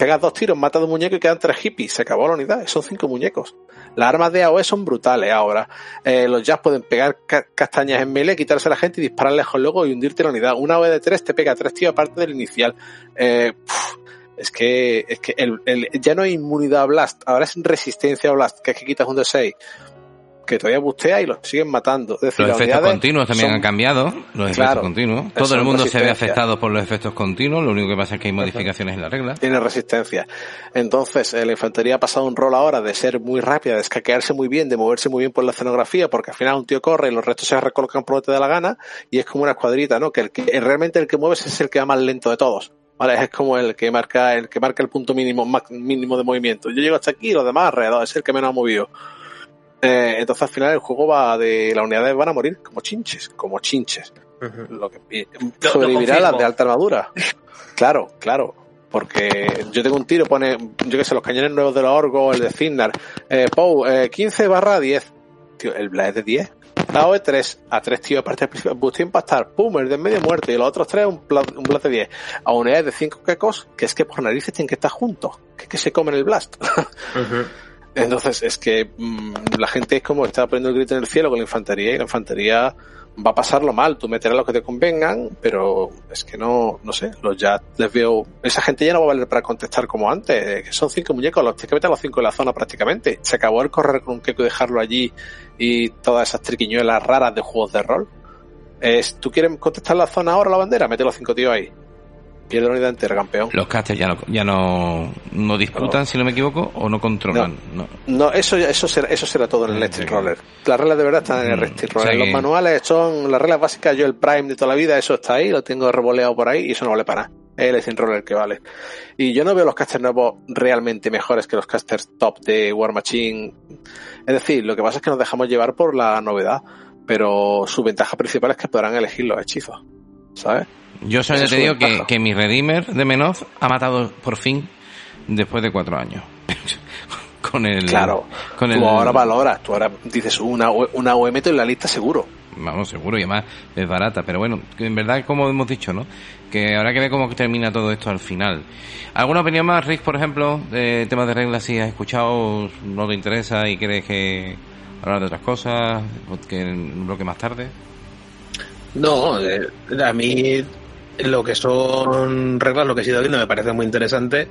pegas dos tiros, matas dos muñecos y quedan tres hippies. Se acabó la unidad. Son cinco muñecos. Las armas de AOE son brutales ahora. Eh, los jazz pueden pegar castañas en melee, quitarse a la gente y disparar lejos luego y hundirte la unidad. Una AOE de tres te pega tres tiros aparte del inicial. Eh, Es que, es que el, el, ya no hay inmunidad a Blast, ahora es resistencia a Blast, que es que quitas un D6 que todavía bustea y los siguen matando. Es decir, los efectos continuos también han cambiado. Los efectos continuos. Todo el mundo se ve afectado por los efectos continuos. Lo único que pasa es que hay modificaciones en la regla. Tiene resistencia. Entonces, la infantería ha pasado un rol ahora de ser muy rápida, de escaquearse muy bien, de moverse muy bien por la escenografía, porque al final un tío corre y los restos se recolocan por donde te da la gana, y es como una escuadrita, ¿no? Que, el que realmente el que mueves es el que va más lento de todos. ¿vale? Es como el que marca el que marca el punto mínimo mínimo de movimiento. Yo llego hasta aquí y los demás alrededor es el que menos ha movido. Eh, entonces al final el juego va de las unidades van a morir como chinches, como chinches. Lo que sobrevivirá las de alta armadura. claro, claro. Porque yo tengo un tiro, pone, yo que sé, los cañones nuevos de los Orgo, el de Zignar, eh, Pou, eh, 15 barra 10. Tío, el Blade es de 10. La O es 3, a 3 tíos, aparte Bustín impactar, pum, el de medio muerte, y los otros 3 un, un blast de 10. A unidades de 5 quecos, que es que por narices tienen que estar juntos, que es que se comen el blast. Entonces es que mmm, la gente es como está poniendo el grito en el cielo con la infantería y la infantería va a pasarlo mal. Tú meterás lo que te convengan, pero es que no, no sé, los ya les veo, esa gente ya no va a valer para contestar como antes, que son cinco muñecos, los tienes que meter a los cinco en la zona prácticamente. Se acabó el correr con un queco y dejarlo allí y todas esas triquiñuelas raras de juegos de rol. Es, ¿Tú quieres contestar la zona ahora la bandera? Mete los cinco tíos ahí pierde la unidad entera, campeón. Los casters ya no, ya no, no disputan, no. si no me equivoco, o no controlan. No, no. eso, eso, será, eso será todo en el Electric Roller. Las reglas de verdad están en el mm, Electric Roller. O sea los que... manuales son las reglas básicas, yo el Prime de toda la vida, eso está ahí, lo tengo revoleado por ahí y eso no vale para nada. Es el Electric Roller que vale. Y yo no veo los casters nuevos realmente mejores que los casters top de War Machine. Es decir, lo que pasa es que nos dejamos llevar por la novedad, pero su ventaja principal es que podrán elegir los hechizos. ¿Sabes? Yo solo te digo que, que, mi Redeemer de Menoz ha matado por fin después de cuatro años. con el. Claro. Con tú el, ahora valoras, tú ahora dices una, una OM en la lista seguro. Vamos, seguro, y además es barata. Pero bueno, en verdad, como hemos dicho, ¿no? Que habrá que ver cómo termina todo esto al final. ¿Alguna opinión más, Rick, por ejemplo, de temas de reglas? Si has escuchado, no te interesa y crees que hablar de otras cosas, que en un bloque más tarde. No, eh, a mí lo que son reglas, lo que he ido viendo me parece muy interesante,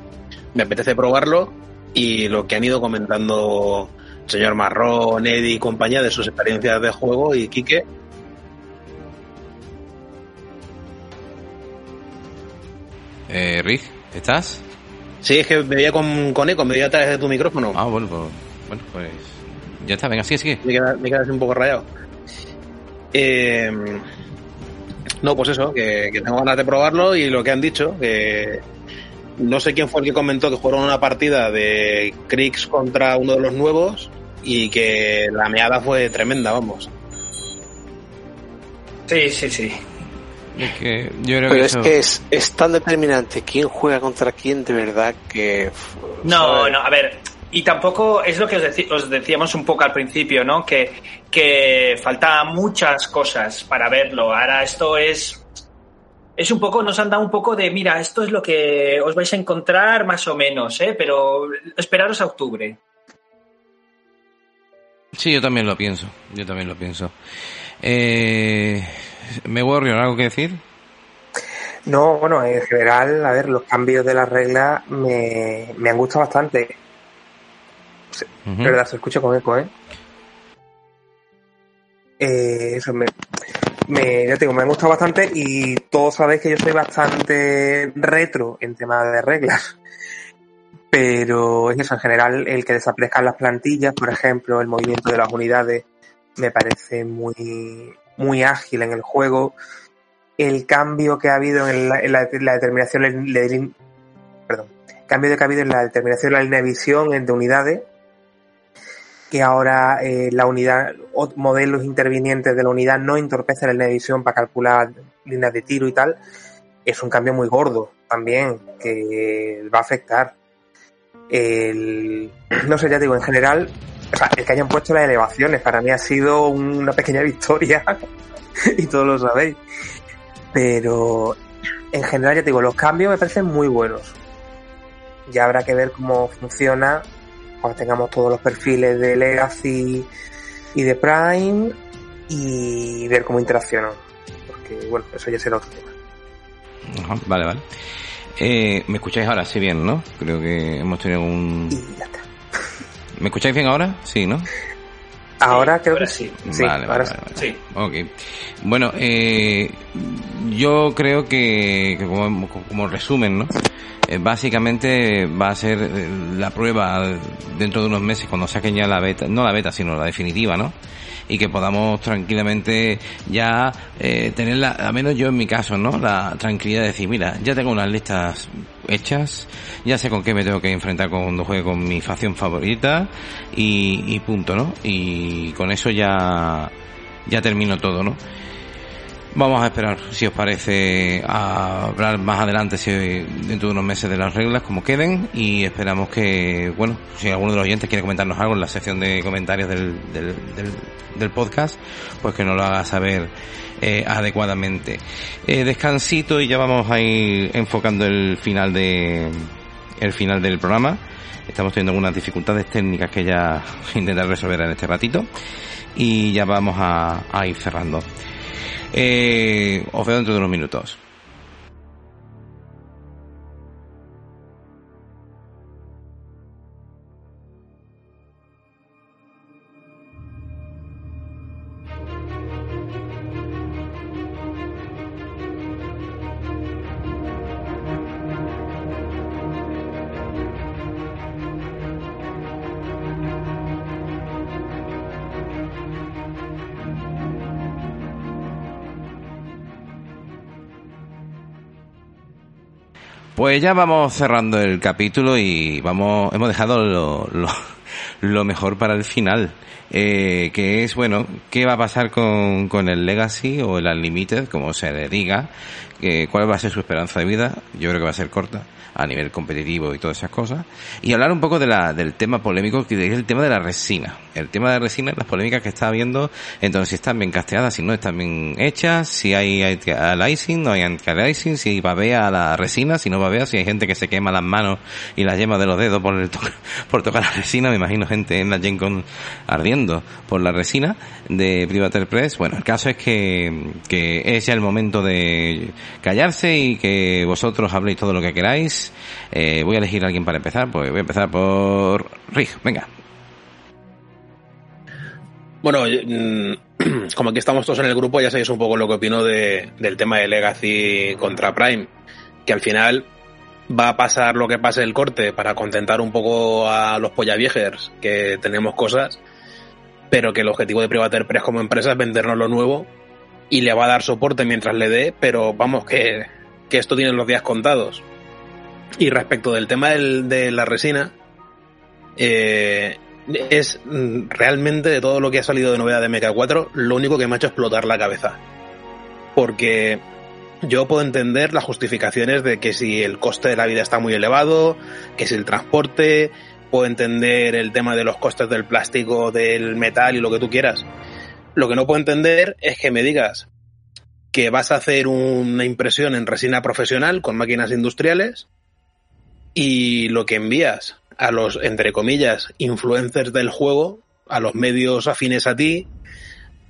me apetece probarlo y lo que han ido comentando el señor Marrón, Eddie y compañía de sus experiencias de juego y Quique. Eh, Rick, ¿estás? Sí, es que me veía con, con eco, me veía a través de tu micrófono. Ah, bueno, pues, bueno, pues ya está, venga, sigue, sigue. Me queda, me queda así un poco rayado. Eh, no, pues eso, que, que, tengo ganas de probarlo y lo que han dicho, que no sé quién fue el que comentó que fueron una partida de Krix contra uno de los nuevos y que la meada fue tremenda, vamos. Sí, sí, sí. Es que yo creo Pero que es eso... que es, es tan determinante quién juega contra quién de verdad que... No, ¿sabes? no, a ver, y tampoco es lo que os, deci os, decíamos un poco al principio, ¿no? Que, que faltaban muchas cosas para verlo. Ahora esto es. Es un poco, nos han dado un poco de, mira, esto es lo que os vais a encontrar más o menos, ¿eh? Pero esperaros a octubre. Sí, yo también lo pienso. Yo también lo pienso. Eh, ¿Me Warrior, algo que decir? No, bueno, en general, a ver, los cambios de las reglas me, me han gustado bastante Uh -huh. verdad, se escucha con eco, ¿eh? eh eso me, me, ya te digo, me ha gustado bastante y todos sabéis que yo soy bastante retro en tema de reglas. Pero es eso, en general, el que desaparezcan las plantillas, por ejemplo, el movimiento de las unidades, me parece muy, muy ágil en el juego. El cambio que ha habido en la, en la, la determinación, de, perdón, cambio que ha habido en la determinación de la línea de visión de unidades, que ahora eh, la unidad, modelos intervinientes de la unidad no entorpecen la visión para calcular líneas de tiro y tal, es un cambio muy gordo también, que va a afectar. El, no sé, ya digo, en general, o sea, el que hayan puesto las elevaciones para mí ha sido una pequeña victoria, y todos lo sabéis. Pero en general, ya digo, los cambios me parecen muy buenos. Ya habrá que ver cómo funciona cuando tengamos todos los perfiles de Legacy y de Prime y ver cómo interaccionan. Porque, bueno, eso ya será otro tema. Ajá, vale, vale. Eh, ¿Me escucháis ahora? Sí, bien, ¿no? Creo que hemos tenido un... ¿Me escucháis bien ahora? Sí, ¿no? Ahora creo que sí. vale, vale, sí. Ok. Bueno, eh, yo creo que, como, resumen, ¿no? Eh, básicamente va a ser eh, la prueba dentro de unos meses cuando saquen ya la beta, no la beta, sino la definitiva, ¿no? y que podamos tranquilamente ya eh, tener, la, al menos yo en mi caso, ¿no? La tranquilidad de decir, mira, ya tengo unas listas hechas, ya sé con qué me tengo que enfrentar cuando juegue con mi facción favorita y, y punto, ¿no? Y con eso ya, ya termino todo, ¿no? Vamos a esperar, si os parece, a hablar más adelante, si dentro de unos meses de las reglas, como queden, y esperamos que, bueno, si alguno de los oyentes quiere comentarnos algo en la sección de comentarios del, del, del, podcast, pues que nos lo haga saber eh, adecuadamente. Eh, descansito y ya vamos a ir enfocando el final de, el final del programa. Estamos teniendo algunas dificultades técnicas que ya intentar resolver en este ratito, y ya vamos a, a ir cerrando. Eh, os veo dentro de unos minutos. Pues ya vamos cerrando el capítulo y vamos, hemos dejado lo, lo, mejor para el final, eh, que es, bueno, qué va a pasar con, con el Legacy o el Unlimited, como se le diga, cuál va a ser su esperanza de vida, yo creo que va a ser corta a nivel competitivo y todas esas cosas, y hablar un poco de la, del tema polémico que es el tema de la resina. El tema de la resina, las polémicas que está habiendo, entonces si están bien casteadas, si no están bien hechas, si hay anti-aliasing, no hay anti-aliasing, si babea la resina, si no babea, si hay gente que se quema las manos y las yema de los dedos por, el por tocar la resina, me imagino gente en la Gen Con ardiendo por la resina de Privateer Press. Bueno, el caso es que, que es ya el momento de callarse y que vosotros habléis todo lo que queráis eh, voy a elegir a alguien para empezar, pues voy a empezar por Rig, venga. Bueno, mm, como aquí estamos todos en el grupo, ya sabéis un poco lo que opino de, del tema de Legacy contra Prime, que al final va a pasar lo que pase el corte para contentar un poco a los viejers que tenemos cosas, pero que el objetivo de Privateer Press como empresa es vendernos lo nuevo y le va a dar soporte mientras le dé, pero vamos que, que esto tiene los días contados. Y respecto del tema de la resina, eh, es mm, realmente de todo lo que ha salido de novedad de MK4, lo único que me ha hecho explotar la cabeza. Porque yo puedo entender las justificaciones de que si el coste de la vida está muy elevado, que si el transporte, puedo entender el tema de los costes del plástico, del metal y lo que tú quieras. Lo que no puedo entender es que me digas que vas a hacer una impresión en resina profesional con máquinas industriales y lo que envías a los, entre comillas, influencers del juego, a los medios afines a ti,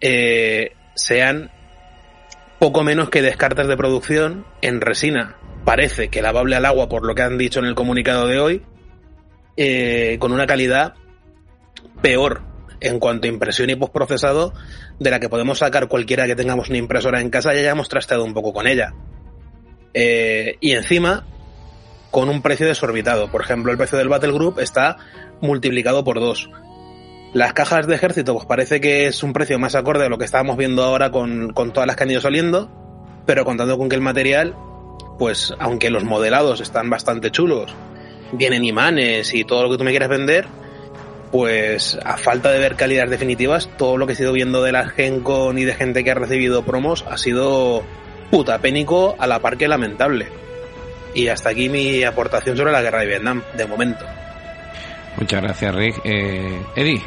eh, sean poco menos que descartes de producción en resina. Parece que lavable al agua, por lo que han dicho en el comunicado de hoy, eh, con una calidad peor en cuanto a impresión y postprocesado de la que podemos sacar cualquiera que tengamos una impresora en casa y hayamos trasteado un poco con ella. Eh, y encima, con un precio desorbitado. Por ejemplo, el precio del Battle Group está multiplicado por dos. Las cajas de ejército, pues parece que es un precio más acorde a lo que estábamos viendo ahora con, con todas las que han ido saliendo, pero contando con que el material, pues aunque los modelados están bastante chulos, vienen imanes y todo lo que tú me quieras vender, pues a falta de ver calidades definitivas, todo lo que he sido viendo de la Gencon y de gente que ha recibido promos ha sido puta pénico a la par que lamentable. Y hasta aquí mi aportación sobre la guerra de Vietnam, de momento. Muchas gracias, Rick. Eh, Eddie.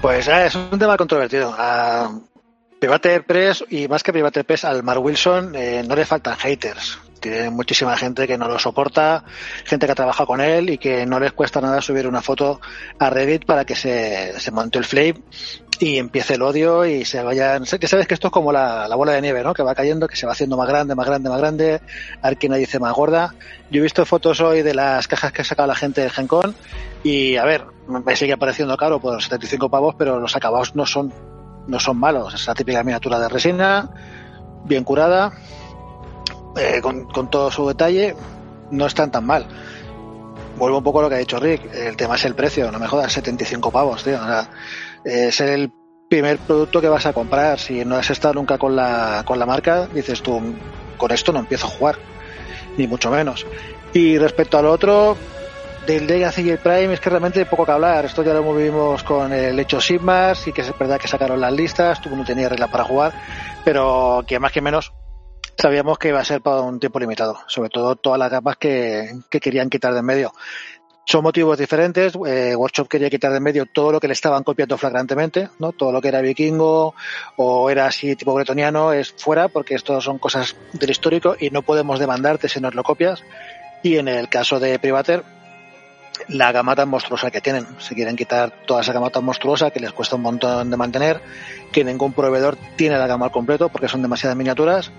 Pues ah, es un tema controvertido. A Private Press y más que Private Press, al Mark Wilson eh, no le faltan haters. Tiene muchísima gente que no lo soporta, gente que trabaja con él y que no les cuesta nada subir una foto a Reddit para que se, se monte el flame y empiece el odio y se vayan. Que sabes que esto es como la, bola de nieve, ¿no? Que va cayendo, que se va haciendo más grande, más grande, más grande. Arkina dice más gorda. Yo he visto fotos hoy de las cajas que ha sacado la gente del Gencon y a ver, me sigue pareciendo caro por 75 pavos, pero los acabados no son, no son malos. Es la típica miniatura de resina, bien curada, eh, con, con todo su detalle, no están tan mal vuelvo un poco a lo que ha dicho Rick. El tema es el precio, no me jodas, 75 pavos, tío. O es el primer producto que vas a comprar. Si no has estado nunca con la, con la marca, dices tú, con esto no empiezo a jugar, ni mucho menos. Y respecto al otro, del Legacy y el Prime, es que realmente hay poco que hablar. Esto ya lo vivimos con el hecho Sigmas, y que es verdad que sacaron las listas, tú no tenías regla para jugar, pero que más que menos sabíamos que iba a ser para un tiempo limitado, sobre todo todas las gamas que, que querían quitar de en medio. Son motivos diferentes. Eh, Workshop quería quitar de en medio todo lo que le estaban copiando flagrantemente, ¿no? Todo lo que era vikingo o era así tipo bretoniano es fuera porque esto son cosas del histórico y no podemos demandarte si nos lo copias. Y en el caso de Privater, la gama tan monstruosa que tienen. Se quieren quitar toda esa gama tan monstruosa que les cuesta un montón de mantener, que ningún proveedor tiene la gama al completo porque son demasiadas miniaturas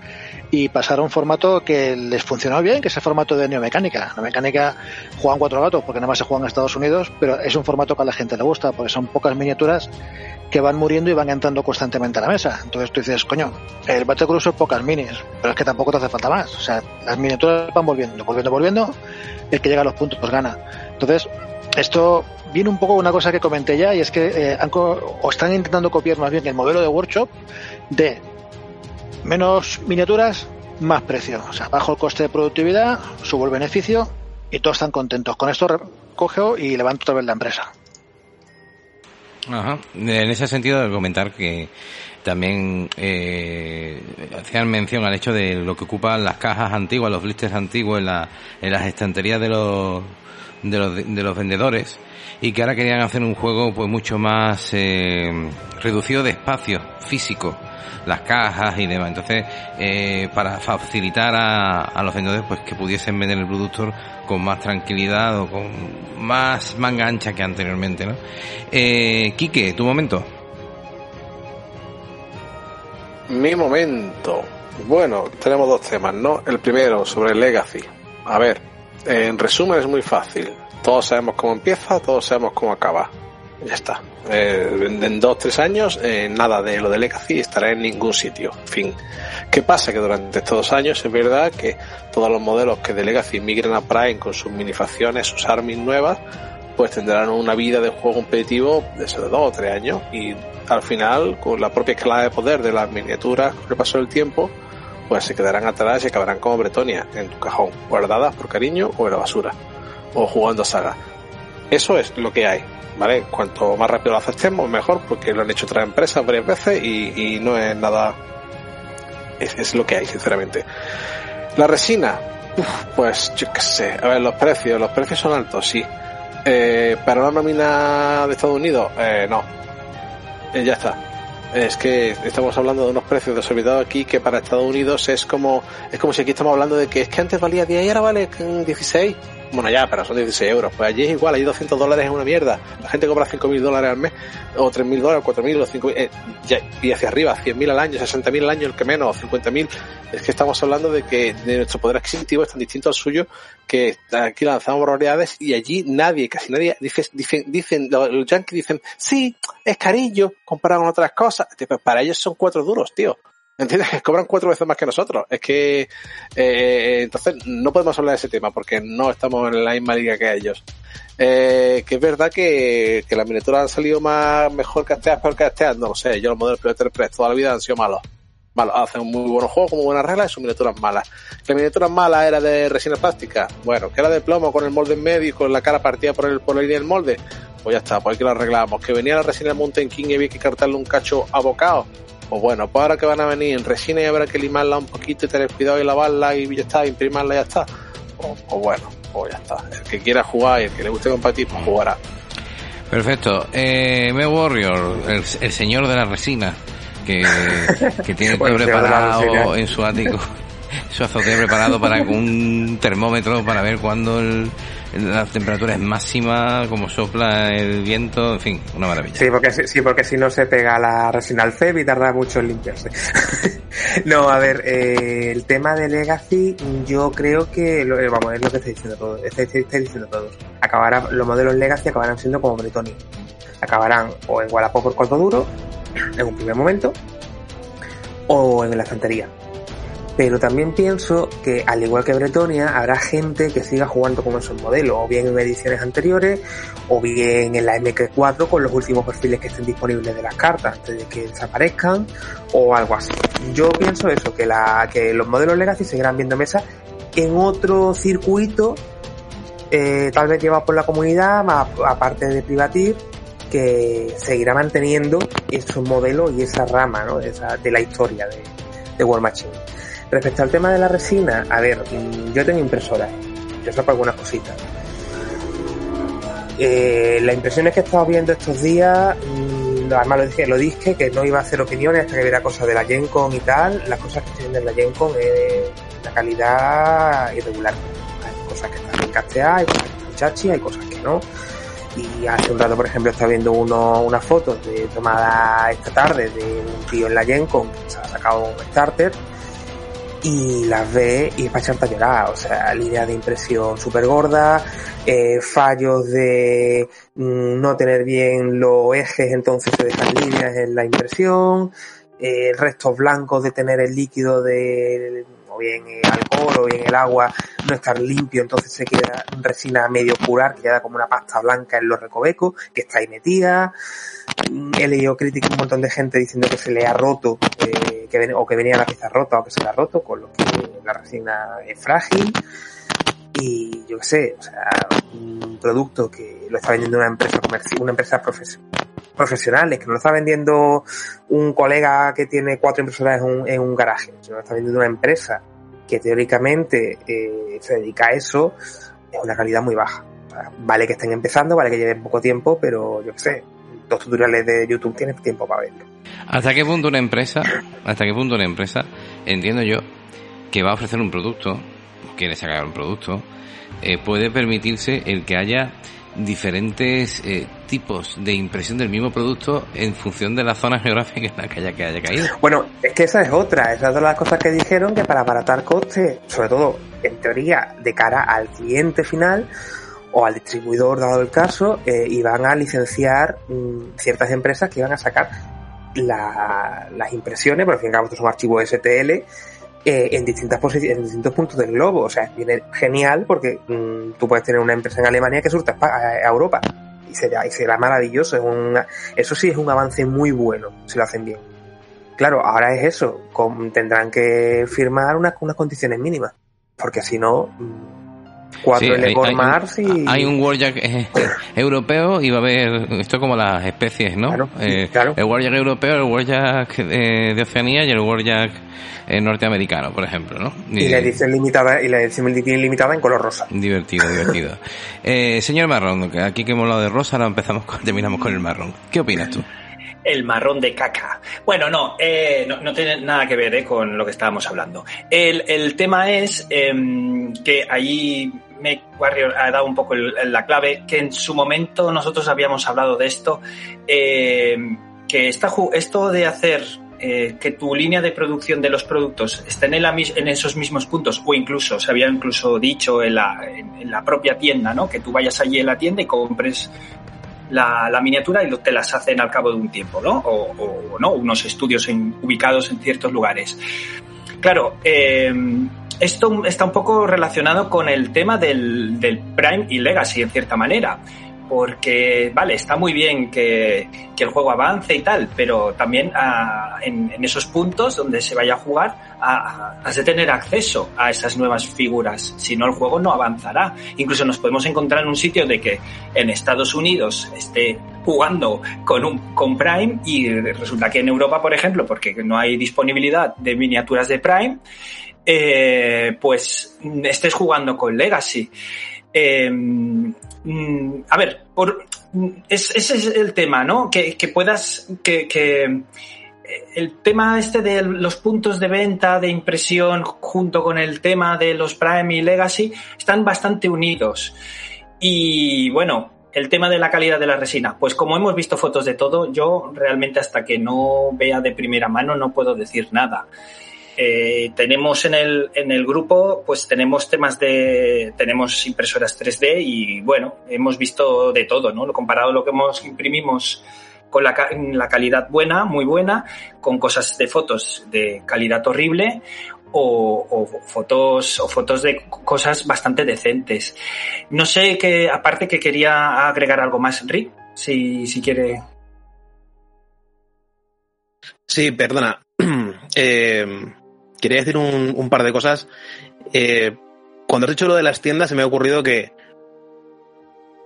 y pasar a un formato que les funcionó bien, que es el formato de neomecánica. Neomecánica juegan cuatro gatos porque nada más se juegan en Estados Unidos, pero es un formato que a la gente le gusta porque son pocas miniaturas que van muriendo y van entrando constantemente a la mesa. Entonces tú dices, coño, el Battlecruiser es pocas minis, pero es que tampoco te hace falta más. O sea, las miniaturas van volviendo, volviendo, volviendo, el que llega a los puntos gana. Entonces, esto viene un poco una cosa que comenté ya y es que eh, o están intentando copiar más bien el modelo de workshop de menos miniaturas, más precio. O sea, bajo el coste de productividad, subo el beneficio y todos están contentos. Con esto recojo y levanto otra vez la empresa. Ajá. En ese sentido, comentar que también eh, hacían mención al hecho de lo que ocupan las cajas antiguas, los blisters antiguos en, la, en las estanterías de los de los, de los vendedores y que ahora querían hacer un juego pues mucho más eh, reducido de espacio físico las cajas y demás. Entonces eh, para facilitar a, a, los vendedores pues que pudiesen vender el producto con más tranquilidad o con más manga ancha que anteriormente ¿no? Eh, Quique tu momento. Mi momento. Bueno tenemos dos temas no el primero sobre legacy. A ver en resumen es muy fácil. Todos sabemos cómo empieza, todos sabemos cómo acaba. Ya está. Eh, en dos, tres años, eh, nada de lo de Legacy estará en ningún sitio. Fin. ¿Qué pasa? Que durante estos dos años es verdad que todos los modelos que de Legacy migran a Prime con sus minifacciones, sus armies nuevas, pues tendrán una vida de juego competitivo de, de dos o tres años. Y al final, con la propia escala de poder de las miniaturas con el paso del tiempo, pues se quedarán atrás y acabarán como Bretonia, en tu cajón, guardadas por cariño o en la basura, o jugando saga. Eso es lo que hay, ¿vale? Cuanto más rápido lo aceptemos, mejor, porque lo han hecho otras empresas varias veces y, no es nada. Es, lo que hay, sinceramente. La resina, pues yo qué sé, a ver, los precios, los precios son altos, sí. Eh, para una nómina de Estados Unidos, eh, no. Eh, ya está es que estamos hablando de unos precios desorbitados aquí que para Estados Unidos es como es como si aquí estamos hablando de que es que antes valía 10 y ahora vale 16 bueno, ya, pero son 16 euros. Pues allí es igual, allí 200 dólares es una mierda. La gente cobra 5.000 dólares al mes, o 3.000 dólares, 4.000, o 5.000, eh, y hacia arriba, 100.000 al año, 60.000 al año, el que menos, 50.000. Es que estamos hablando de que de nuestro poder adquisitivo es tan distinto al suyo que aquí lanzamos barbaridades y allí nadie, casi nadie, dice, dicen, dicen, los yankees dicen, sí, es carillo comparado con otras cosas. Para ellos son cuatro duros, tío. ¿Entiendes? Cobran cuatro veces más que nosotros. Es que, eh, entonces, no podemos hablar de ese tema porque no estamos en la misma liga que ellos. Eh, que es verdad que, que las miniaturas han salido más, mejor casteadas, peor casteadas, no lo sé. Yo los modelos Predator Press toda la vida han sido malos. Malos, hacen muy buenos juegos, con buenas reglas y sus miniaturas malas. La miniatura mala era de resina plástica. Bueno, que era de plomo con el molde en medio y con la cara partida por, el, por la línea del molde. Pues ya está, pues hay que lo arreglamos. Que venía la resina Mountain King y había que cartarle un cacho abocado pues bueno, pues ahora que van a venir en resina y habrá que limarla un poquito y tener cuidado y lavarla y ya está, imprimarla y ya está. Pues, pues, bueno, pues ya está. El que quiera jugar y el que le guste compartir, pues jugará. Perfecto. Eh, Me Warrior, el, señor de la resina, que, que tiene todo preparado en su ático, su azotea preparado para un termómetro para ver cuándo el la temperatura es máxima, como sopla el viento, en fin, una maravilla. Sí, porque, sí, porque si no se pega la resina al CEP y tarda mucho en limpiarse. no, a ver, eh, el tema de Legacy, yo creo que, eh, vamos, es lo que estoy diciendo todo, estoy, diciendo todo. Acabará, los modelos Legacy acabarán siendo como Bretoni. Acabarán o en Wallapop por corto duro, en un primer momento, o en la estantería pero también pienso que al igual que Bretonia habrá gente que siga jugando con esos modelos, o bien en ediciones anteriores, o bien en la MK4 con los últimos perfiles que estén disponibles de las cartas antes de que desaparezcan, o algo así. Yo pienso eso, que, la, que los modelos Legacy seguirán viendo mesa en otro circuito, eh, tal vez llevado por la comunidad, aparte de Privatir, que seguirá manteniendo esos modelos y esa rama ¿no? de, de la historia de, de War Machine. Respecto al tema de la resina, a ver, mm, yo tengo impresora, yo saco algunas cositas. Eh, las impresiones que he estado viendo estos días, mm, además lo dije, lo dije que no iba a hacer opiniones hasta que viera cosas de la Gencon y tal. Las cosas que estoy viendo en la Gencon es la calidad irregular. Hay cosas que están bien casteadas, hay cosas que están chachi, hay cosas que no. Y hace un rato, por ejemplo, estaba viendo uno, unas fotos tomada esta tarde de un tío en la Gencon que se ha sacado un starter y las ve y es para echarte a llorar. O sea, línea de impresión súper gorda, eh, fallos de mm, no tener bien los ejes, entonces se dejan líneas en la impresión, eh, restos blancos de tener el líquido de bien alcohol o bien el agua no estar limpio, entonces se queda resina medio curar, que queda como una pasta blanca en los recovecos, que está ahí metida. He leído críticas un montón de gente diciendo que se le ha roto eh, que o que venía la pieza rota o que se la ha roto, con lo que la resina es frágil. Y yo qué sé, o sea, un producto que lo está vendiendo una empresa comercial, una empresa profesional, es que no lo está vendiendo un colega que tiene cuatro impresoras en un, en un garaje, sino lo está vendiendo una empresa que teóricamente eh, se dedica a eso, es una calidad muy baja. vale que estén empezando, vale que lleven poco tiempo, pero yo qué sé, los tutoriales de YouTube tienen tiempo para verlo. ¿Hasta qué punto una empresa, hasta qué punto una empresa, entiendo yo, que va a ofrecer un producto, quiere sacar un producto, eh, puede permitirse el que haya diferentes eh, tipos de impresión del mismo producto en función de la zona geográfica en la que haya, que haya caído. Bueno, es que esa es otra, esa es de las cosas que dijeron que para abaratar costes, sobre todo en teoría de cara al cliente final, o al distribuidor, dado el caso, eh, iban a licenciar mm, ciertas empresas que iban a sacar las impresiones, porque al fin y al cabo son archivos STL, eh, en distintas posiciones, en distintos puntos del globo. O sea, viene genial porque mm, tú puedes tener una empresa en Alemania que surta a, Europa y será, y será maravilloso. Es eso sí es un avance muy bueno si lo hacen bien. Claro, ahora es eso, tendrán que firmar unas, unas condiciones mínimas, porque si no, mm, cuatro L por Mars y... Hay un Warjack eh, europeo y va a haber, esto como las especies, ¿no? Claro, eh, claro. El Warjack europeo, el Warjack de, de Oceanía y el Warjack eh, norteamericano, por ejemplo, ¿no? Y, la edición limitada, y la edición limitada en color rosa. Divertido, divertido. señor Marrón, aquí que hemos hablado de rosa, ahora empezamos terminamos con el marrón. ¿Qué opinas tú? el marrón de caca. Bueno, no, no, no, tiene nada que ver con lo que estábamos hablando. El, el tema es em, que ahí Make Warrior ha dado un poco la clave, que en su momento nosotros habíamos hablado de esto, eh, que esto de hacer eh, que tu línea de producción de los productos esté en, esos mismos puntos, o incluso, se había incluso dicho en la, en, la propia tienda, ¿no? Que tú vayas allí en la tienda y compres la, miniatura y te las hacen al cabo de un tiempo, ¿no? O, no, unos estudios ubicados en ciertos lugares. Claro, eh, esto está un poco relacionado con el tema del, Prime y Legacy, en cierta manera. Porque, vale, está muy bien que, el juego avance y tal, pero también ah, en, esos puntos donde se vaya a jugar, ah, has de tener acceso a esas nuevas figuras. Si no, el juego no avanzará. Incluso nos podemos encontrar en un sitio de que en Estados Unidos esté jugando con un con Prime y resulta que en Europa, por ejemplo, porque no hay disponibilidad de miniaturas de Prime, eh, pues estés jugando con Legacy. Eh, mm, a ver, por, ese es el tema, ¿no? Que, puedas, que, que, el tema este de los puntos de venta, de impresión, junto con el tema de los Prime y Legacy, están bastante unidos. Y bueno, el tema de la calidad de la resina, pues como hemos visto fotos de todo, yo realmente hasta que no vea de primera mano no puedo decir nada. Eh, tenemos en el, en el grupo, pues tenemos temas de, tenemos impresoras 3D y bueno, hemos visto de todo, ¿no? Lo comparado lo que hemos imprimimos con la, la calidad buena, muy buena, con cosas de fotos de calidad horrible o, fotos o fotos de cosas bastante decentes. No sé que aparte que quería agregar algo más, Rick, si, si quiere. Sí, perdona. eh, quería decir un, un par de cosas. Eh, cuando has dicho lo de las tiendas, se me ha ocurrido que.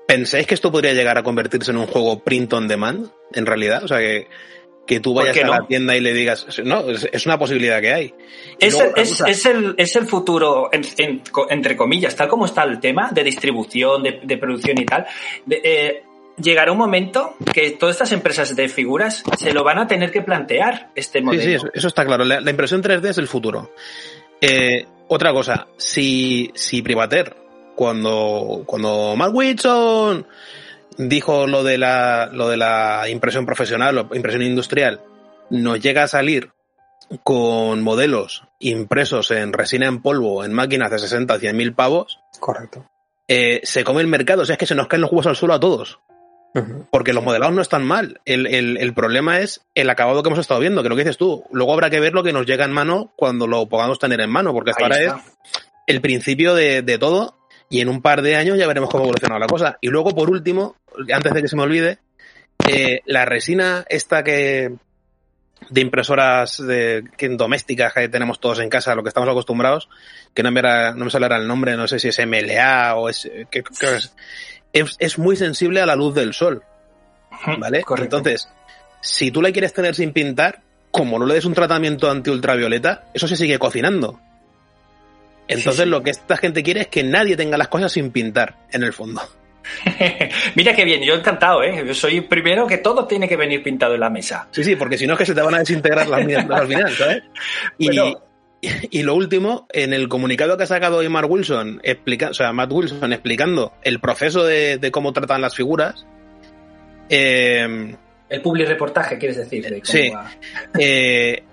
¿Pensáis que esto podría llegar a convertirse en un juego print on demand? En realidad, o sea que, que tú vayas a la tienda y le digas. No, es, una posibilidad que hay. Es, es, es, el, es el futuro, entre comillas, tal como está el tema de distribución, de, de producción y tal. De, eh, llegará un momento que todas estas empresas de figuras se lo van a tener que plantear este modelo. Sí, sí, eso, está claro. La, la, impresión 3D es el futuro. Eh, otra cosa, si, si Privater, cuando, cuando Mark Whitson dijo lo de la, lo de la impresión profesional o impresión industrial, nos llega a salir con modelos impresos en resina en polvo en máquinas de 60 a 100 mil pavos. Correcto. Eh, se come el mercado, o sea, es que se nos caen los huevos al suelo a todos. Porque los modelados no están mal. El, el, el, problema es el acabado que hemos estado viendo, que lo que dices tú. Luego habrá que ver lo que nos llega en mano cuando lo podamos tener en mano, porque hasta ahora es el principio de, de, todo y en un par de años ya veremos cómo evoluciona la cosa. Y luego, por último, antes de que se me olvide, eh, la resina esta que de impresoras de, que, domésticas que tenemos todos en casa, lo que estamos acostumbrados, que no me, era, no me sale el nombre, no sé si es MLA o es, que, que es, es, es, muy sensible a la luz del sol. ¿Vale? Correcto. Entonces, si tú la quieres tener sin pintar, como no le des un tratamiento anti-ultravioleta, eso se sigue cocinando. Entonces, sí, sí. lo que esta gente quiere es que nadie tenga las cosas sin pintar, en el fondo. Mira qué bien, yo encantado, ¿eh? Yo soy primero que todo tiene que venir pintado en la mesa. Sí, sí, porque si no es que se te van a desintegrar las mías al final, ¿sabes? Y, bueno, y lo último, en el comunicado que ha sacado hoy Mark Wilson, explica, o sea, Matt Wilson explicando el proceso de, de cómo tratan las figuras. Eh, el public reportaje, quieres decir. De sí. Va... Eh,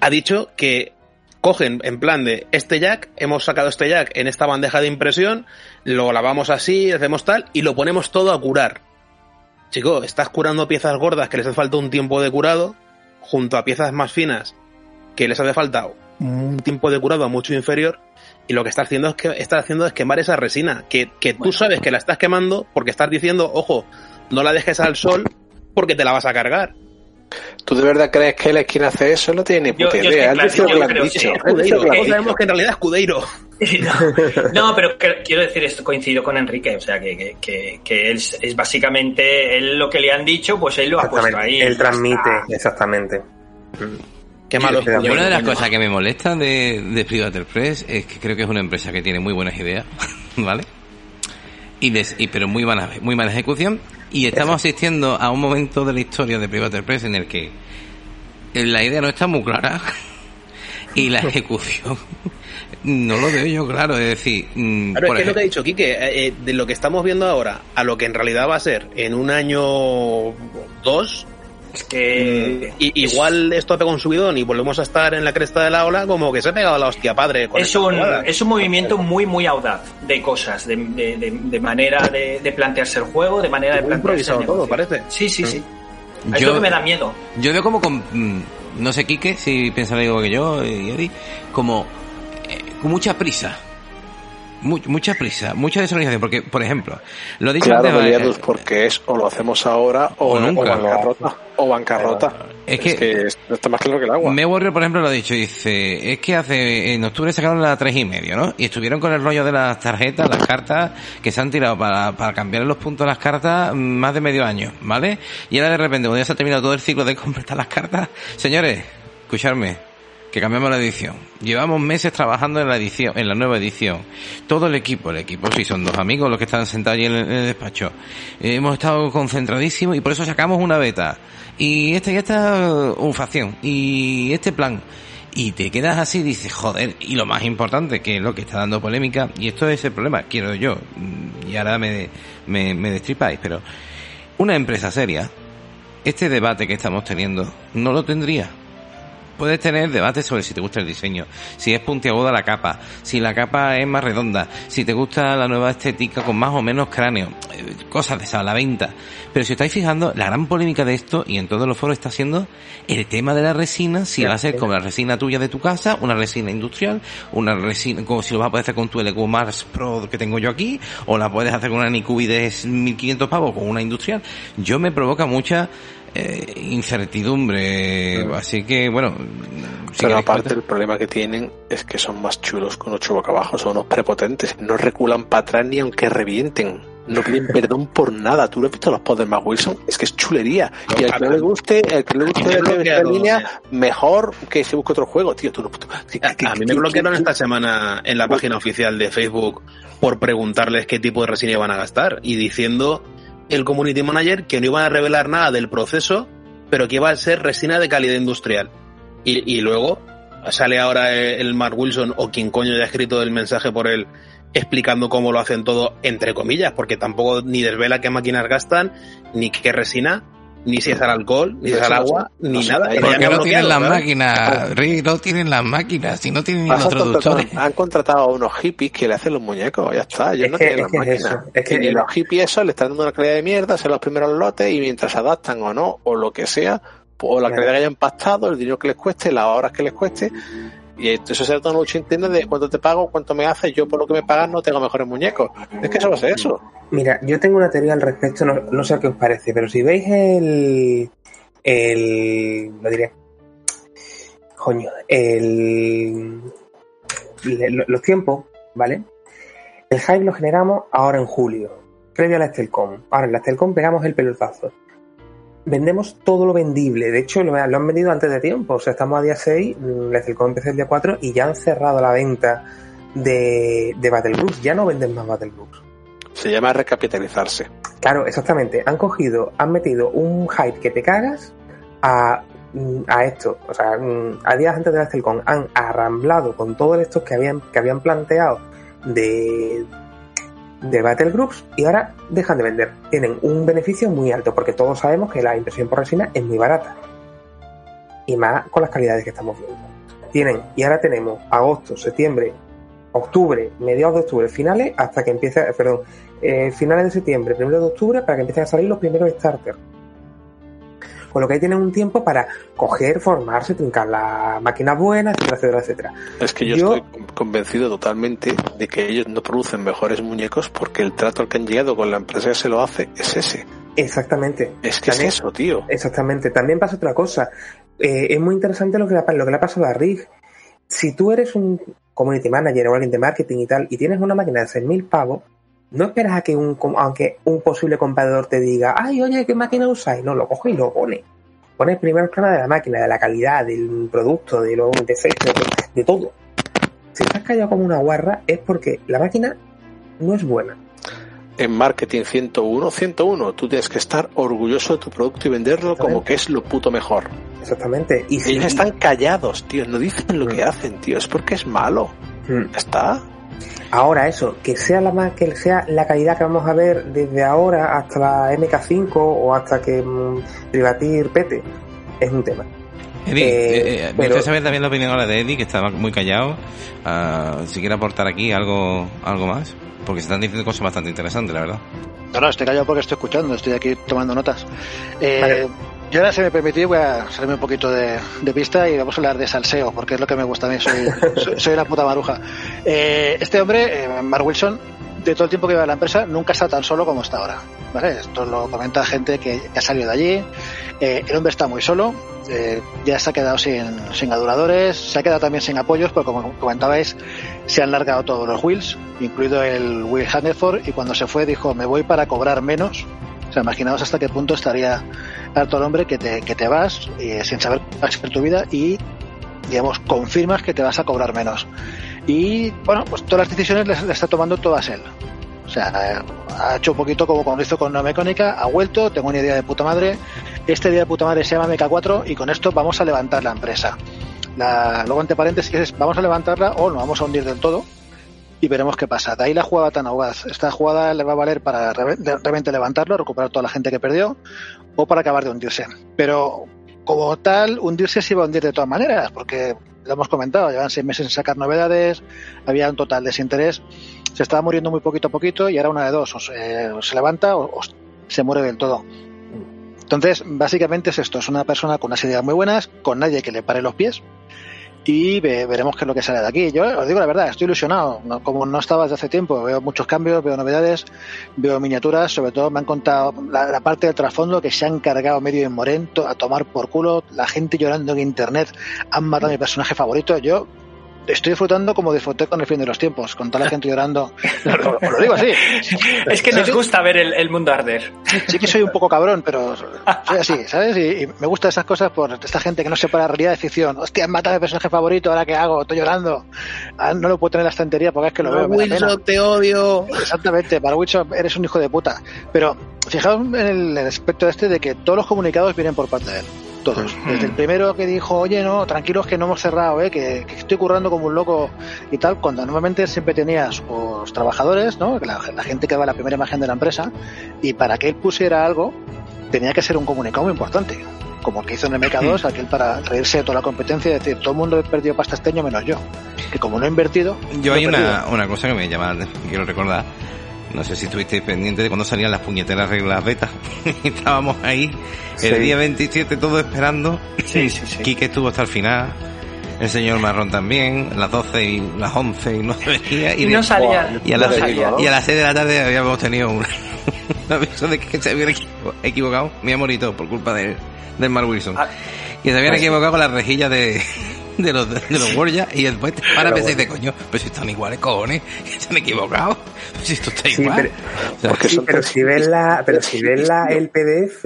ha dicho que cogen en plan de este jack, hemos sacado este jack en esta bandeja de impresión, lo lavamos así, hacemos tal y lo ponemos todo a curar. Chico, estás curando piezas gordas que les hace falta un tiempo de curado, junto a piezas más finas que les hace falta un tiempo de curado mucho inferior y lo que está haciendo es que está haciendo es quemar esa resina que, que tú sabes que la estás quemando porque estás diciendo ojo no la dejes al sol porque te la vas a cargar ¿Tú de verdad crees que él es quien hace eso? No tiene ni puta yo, idea. Yo, claro, yo, yo creo, dicho. Sí, Escudeiro, que, que sabemos que en realidad es Escudeiro. No, no, pero que, quiero decir esto, coincido con Enrique, o sea, que, que, que él es, es, básicamente él lo que le han dicho, pues él lo ha puesto ahí. Él transmite, exactamente. Qué malo. Una de las cosas que me molesta de, de Privater Press es que creo que es una empresa que tiene muy buenas ideas, ¿vale? Y, des, y pero muy mala, muy mala ejecución. Y estamos asistiendo a un momento de la historia de Privater Press en el que la idea no está muy clara y la ejecución no lo veo yo claro. Es decir, mm, claro, es que es lo que ha dicho Quique, eh, de lo que estamos viendo ahora a lo que en realidad va a ser en un año dos es que y, igual esto pega un subidón y volvemos a estar en la cresta de la ola como que se ha pegado la hostia padre. Con es, un, es un movimiento muy, muy audaz de cosas, de, de, de, de manera de, de, plantearse el juego, de manera de plantearse el todo, parece. Sí, sí, sí. Mm. Yo, que me da miedo. Yo veo como con, no sé, Quique, si piensa igual que yo, y Eddie, como eh, con mucha prisa mucha prisa, mucha desorganización, porque, por ejemplo, lo dicho claro, antes, eh, porque es o lo hacemos ahora o, o nunca. O bancarrota. O bancarrota. Es que, es que está más claro que el agua. Me Warrior, por ejemplo, lo ha dicho, dice, es que hace, en octubre sacaron la tres y medio, ¿no? Y estuvieron con el rollo de las tarjetas, las cartas, que se han tirado para, para cambiar los puntos de las cartas más de medio año, ¿vale? Y ahora de repente, cuando ya se ha terminado todo el ciclo de completar las cartas, señores, escucharme, que cambiamos la edición. Llevamos meses trabajando en la edición, en la nueva edición. Todo el equipo, el equipo, sí, son dos amigos los que están sentados allí en el, despacho. Eh, hemos estado concentradísimos y por eso sacamos una beta. Y esta y esta un facción. Y este plan. Y te quedas así y dices, joder, y lo más importante, que es lo que está dando polémica, y esto es el problema, quiero yo, y ahora me, me, me destripáis, pero una empresa seria, este debate que estamos teniendo, no lo tendría puedes tener debates sobre si te gusta el diseño, si es puntiaguda la capa, si la capa es más redonda, si te gusta la nueva estética con más o menos cráneo, eh, cosas de esa, la venta. Pero si estáis fijando, la gran polémica de esto, y en todos los foros está siendo el tema de la resina, si va a ser como la resina tuya de tu casa, una resina industrial, una resina, como si lo vas a poder hacer con tu LQ Mars Pro que tengo yo aquí, o la puedes hacer con una Nikubi de 1500 pavos con una industrial. Yo me provoca mucha eh, incertidumbre. Así que, bueno. Pero aparte, el problema que tienen es que son más chulos con ocho boca abajo, son unos prepotentes. No reculan para atrás ni aunque revienten. No piden perdón por nada. Tú lo has visto los poderes más Wilson, es que es chulería. y al que no le guste, el que le guste esta línea, mejor que se busque otro juego, tío. Tú, a, mí me bloquearon esta semana en la página oficial de Facebook por preguntarles qué tipo de resina van a gastar y diciendo el community manager que no iban a revelar nada del proceso, pero que iba a ser resina de calidad industrial. Y, luego sale ahora el Mark Wilson o quien coño haya escrito el mensaje por él explicando cómo lo hacen todo entre comillas, porque tampoco ni desvela qué máquinas gastan, ni qué resina, ni si es al alcohol, ni si es al agua, ni nada. Porque no tienen las máquinas, Rick, no tienen las máquinas, si no tienen ni los traductores. Han contratado a unos hippies que le hacen los muñecos, ya está, ellos no tienen las máquinas. Es que, los hippies eso le están dando una calidad de mierda, se los primeros lotes y mientras se adaptan o no, o lo que sea, o la calidad que hayan pactado, el dinero que les cueste, las horas que les cueste, y eso se trata de lucha interna de cuánto te pago, cuánto me haces, yo por lo que me pagas no tengo mejores muñecos. Es que a ser eso. Mira, yo tengo una teoría al respecto, no, sé qué os parece, pero si veis el. el. lo diré. Coño, el. los tiempos, ¿vale? El hype lo generamos ahora en julio, previo a la Estelcom. Ahora en la Estelcom pegamos el pelotazo vendemos todo lo vendible. De hecho, lo, han vendido antes de tiempo. O sea, estamos a día 6, la Celcom empezó el día 4 y ya han cerrado la venta de, de Battlegroups. Ya no venden más Battlegroups. Se llama recapitalizarse. Claro, exactamente. Han cogido, han metido un hype que te cagas a, a esto. O sea, a días antes de la Celcom han arramblado con todo esto que habían, que habían planteado de de Battle Groups y ahora dejan de vender. Tienen un beneficio muy alto porque todos sabemos que la impresión por resina es muy barata. Y más con las calidades que estamos viendo. Tienen, y ahora tenemos agosto, septiembre, octubre, mediados de octubre, finales, hasta que empiece, perdón, eh, finales de septiembre, primero de octubre, para que empiecen a salir los primeros starters. Con lo que ahí tienen un tiempo para coger, formarse, trincar las máquinas buenas, etcétera, etcétera, etcétera. Es que yo, estoy convencido totalmente de que ellos no producen mejores muñecos porque el trato al que han llegado con la empresa que se lo hace es ese. Exactamente. Es que es eso, tío. Exactamente. También pasa otra cosa. Eh, es muy interesante lo que, le, lo que le ha pasado a Rig. Si tú eres un community manager o alguien de marketing y tal, y tienes una máquina de 6.000 pavos, no esperas a que un, aunque un posible comprador te diga, ay, oye, ¿qué máquina usáis? No, lo coge y lo pone. Pones primero el plano de la máquina, de la calidad, del producto, de los defectos, de, todo. Si estás callado como una guarra es porque la máquina no es buena. En marketing 101, 101, tú tienes que estar orgulloso de tu producto y venderlo como que es lo puto mejor. Exactamente. Y Ellos están callados, tío, no dicen lo que mm. hacen, tío, es porque es malo. Mm. ¿Está? Ahora eso, que sea la que sea la calidad que vamos a ver desde ahora hasta la MK5 o hasta que mmm, Privatir pete, es un tema. Eddie, eh, eh, eh saber también la opinión ahora de Eddie, que estaba muy callado. Uh, si quiere aportar aquí algo, algo más, porque se están diciendo cosas bastante interesantes, la verdad. No, no, estoy callado porque estoy escuchando, estoy aquí tomando notas. Eh, Yo ahora, si me permitís, voy a salirme un poquito de, de, pista y vamos a hablar de salseo, porque es lo que me gusta a mí, soy, soy, soy una puta maruja. Eh, este hombre, eh, Mark Wilson, de todo el tiempo que lleva la empresa, nunca está tan solo como está ahora. ¿vale? Esto lo comenta gente que ha salido de allí. Eh, el hombre está muy solo, eh, ya se ha quedado sin, sin aduladores, se ha quedado también sin apoyos, porque como comentabais, se han largado todos los wheels, incluido el Will Hannaford, y cuando se fue dijo, me voy para cobrar menos. Sea, imaginaos hasta qué punto estaría harto el hombre que te, que te vas eh, sin saber cuál va tu vida y, digamos, confirmas que te vas a cobrar menos. Y, bueno, pues todas las decisiones las, está tomando todas él. O sea, ha hecho un poquito como cuando hizo con una mecánica, ha vuelto, tengo una idea de puta madre, este día de puta madre se llama MK4 y con esto vamos a levantar la empresa. La, luego, entre paréntesis, es, vamos a levantarla o nos vamos a hundir del todo. Y veremos qué pasa. De ahí la jugada tan audaz. Esta jugada le va a valer para realmente levantarlo, recuperar toda la gente que perdió o para acabar de hundirse. Pero como tal, hundirse se iba a hundir de todas maneras, porque lo hemos comentado, llevan seis meses en sacar novedades, había un total desinterés, se estaba muriendo muy poquito a poquito y ahora una de dos, o se, levanta o, se muere del todo. Entonces, básicamente es esto, es una persona con unas ideas muy buenas, con nadie que le pare los pies, y veremos qué es lo que sale de aquí. Yo os digo la verdad, estoy ilusionado. Como no estaba desde hace tiempo, veo muchos cambios, veo novedades, veo miniaturas. Sobre todo me han contado la, parte del trasfondo que se han cargado medio en Morento a tomar por culo. La gente llorando en internet. Han matado a mi personaje favorito. Yo estoy disfrutando como disfruté con el fin de los tiempos, con toda la gente llorando. Os lo digo así. Es que nos gusta ver el, mundo arder. Sí que soy un poco cabrón, pero soy así, ¿sabes? Y, me gustan esas cosas por esta gente que no separa realidad de ficción. Hostia, han matado a mi personaje favorito, ¿ahora qué hago? Estoy llorando. Ah, no lo puedo tener en la estantería porque es que lo veo. Wilson, te odio. Exactamente, para Wilson eres un hijo de puta. Pero fijaos en el aspecto este de que todos los comunicados vienen por parte de él todos. Desde el primero que dijo, oye, no, tranquilos que no hemos cerrado, ¿eh? que, estoy currando como un loco y tal, cuando normalmente siempre tenía los trabajadores, ¿no? la, gente que daba la primera imagen de la empresa, y para que él pusiera algo, tenía que ser un comunicado muy importante. Como el que hizo en MK2, aquel para reírse de toda la competencia y decir, todo el mundo ha perdido pasta este año menos yo. Que como no he invertido. Yo hay una, una cosa que me llama, quiero recordar no sé si estuvisteis pendiente de cuando salían las puñeteras reglas beta. Estábamos ahí el día 27 todo esperando. Sí, sí, sí. Quique estuvo hasta el final. El señor Marrón también, las 12 y las 11 y no venía. Y, no salía. Y a, las, y a las 6 de la tarde habíamos tenido un, aviso de que se habían equivocado, mi amorito, por culpa de, del Mark Wilson. Ah, y se habían pues equivocado con la rejilla de, de los, de los y después para pensar y de coño, pero si están iguales, cojones, se han equivocado, si esto está igual. Pero, si ves la, pero si ves la, el PDF,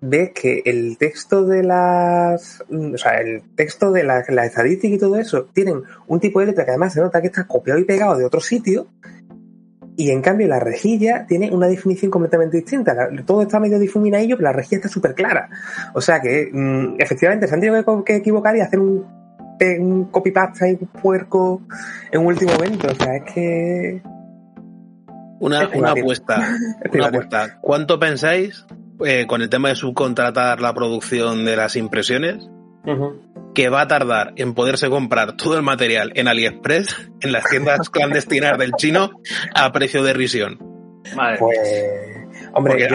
ves que el texto de las, o sea, el texto de la, la estadística y todo eso, tienen un tipo de letra que además se nota que está copiado y pegado de otro sitio, y en cambio la rejilla tiene una definición completamente distinta. Todo está medio difuminadillo, pero la rejilla está súper clara. O sea que mm, efectivamente se han tenido que equivocar y hacer un un copypasta y un puerco en último momento. O sea, es que. Una, una apuesta. una apuesta. ¿Cuánto pensáis eh, con el tema de subcontratar la producción de las impresiones? que va a tardar en poderse comprar todo el material en AliExpress, en las tiendas clandestinas del chino, a precio de risión. Pues, hombre,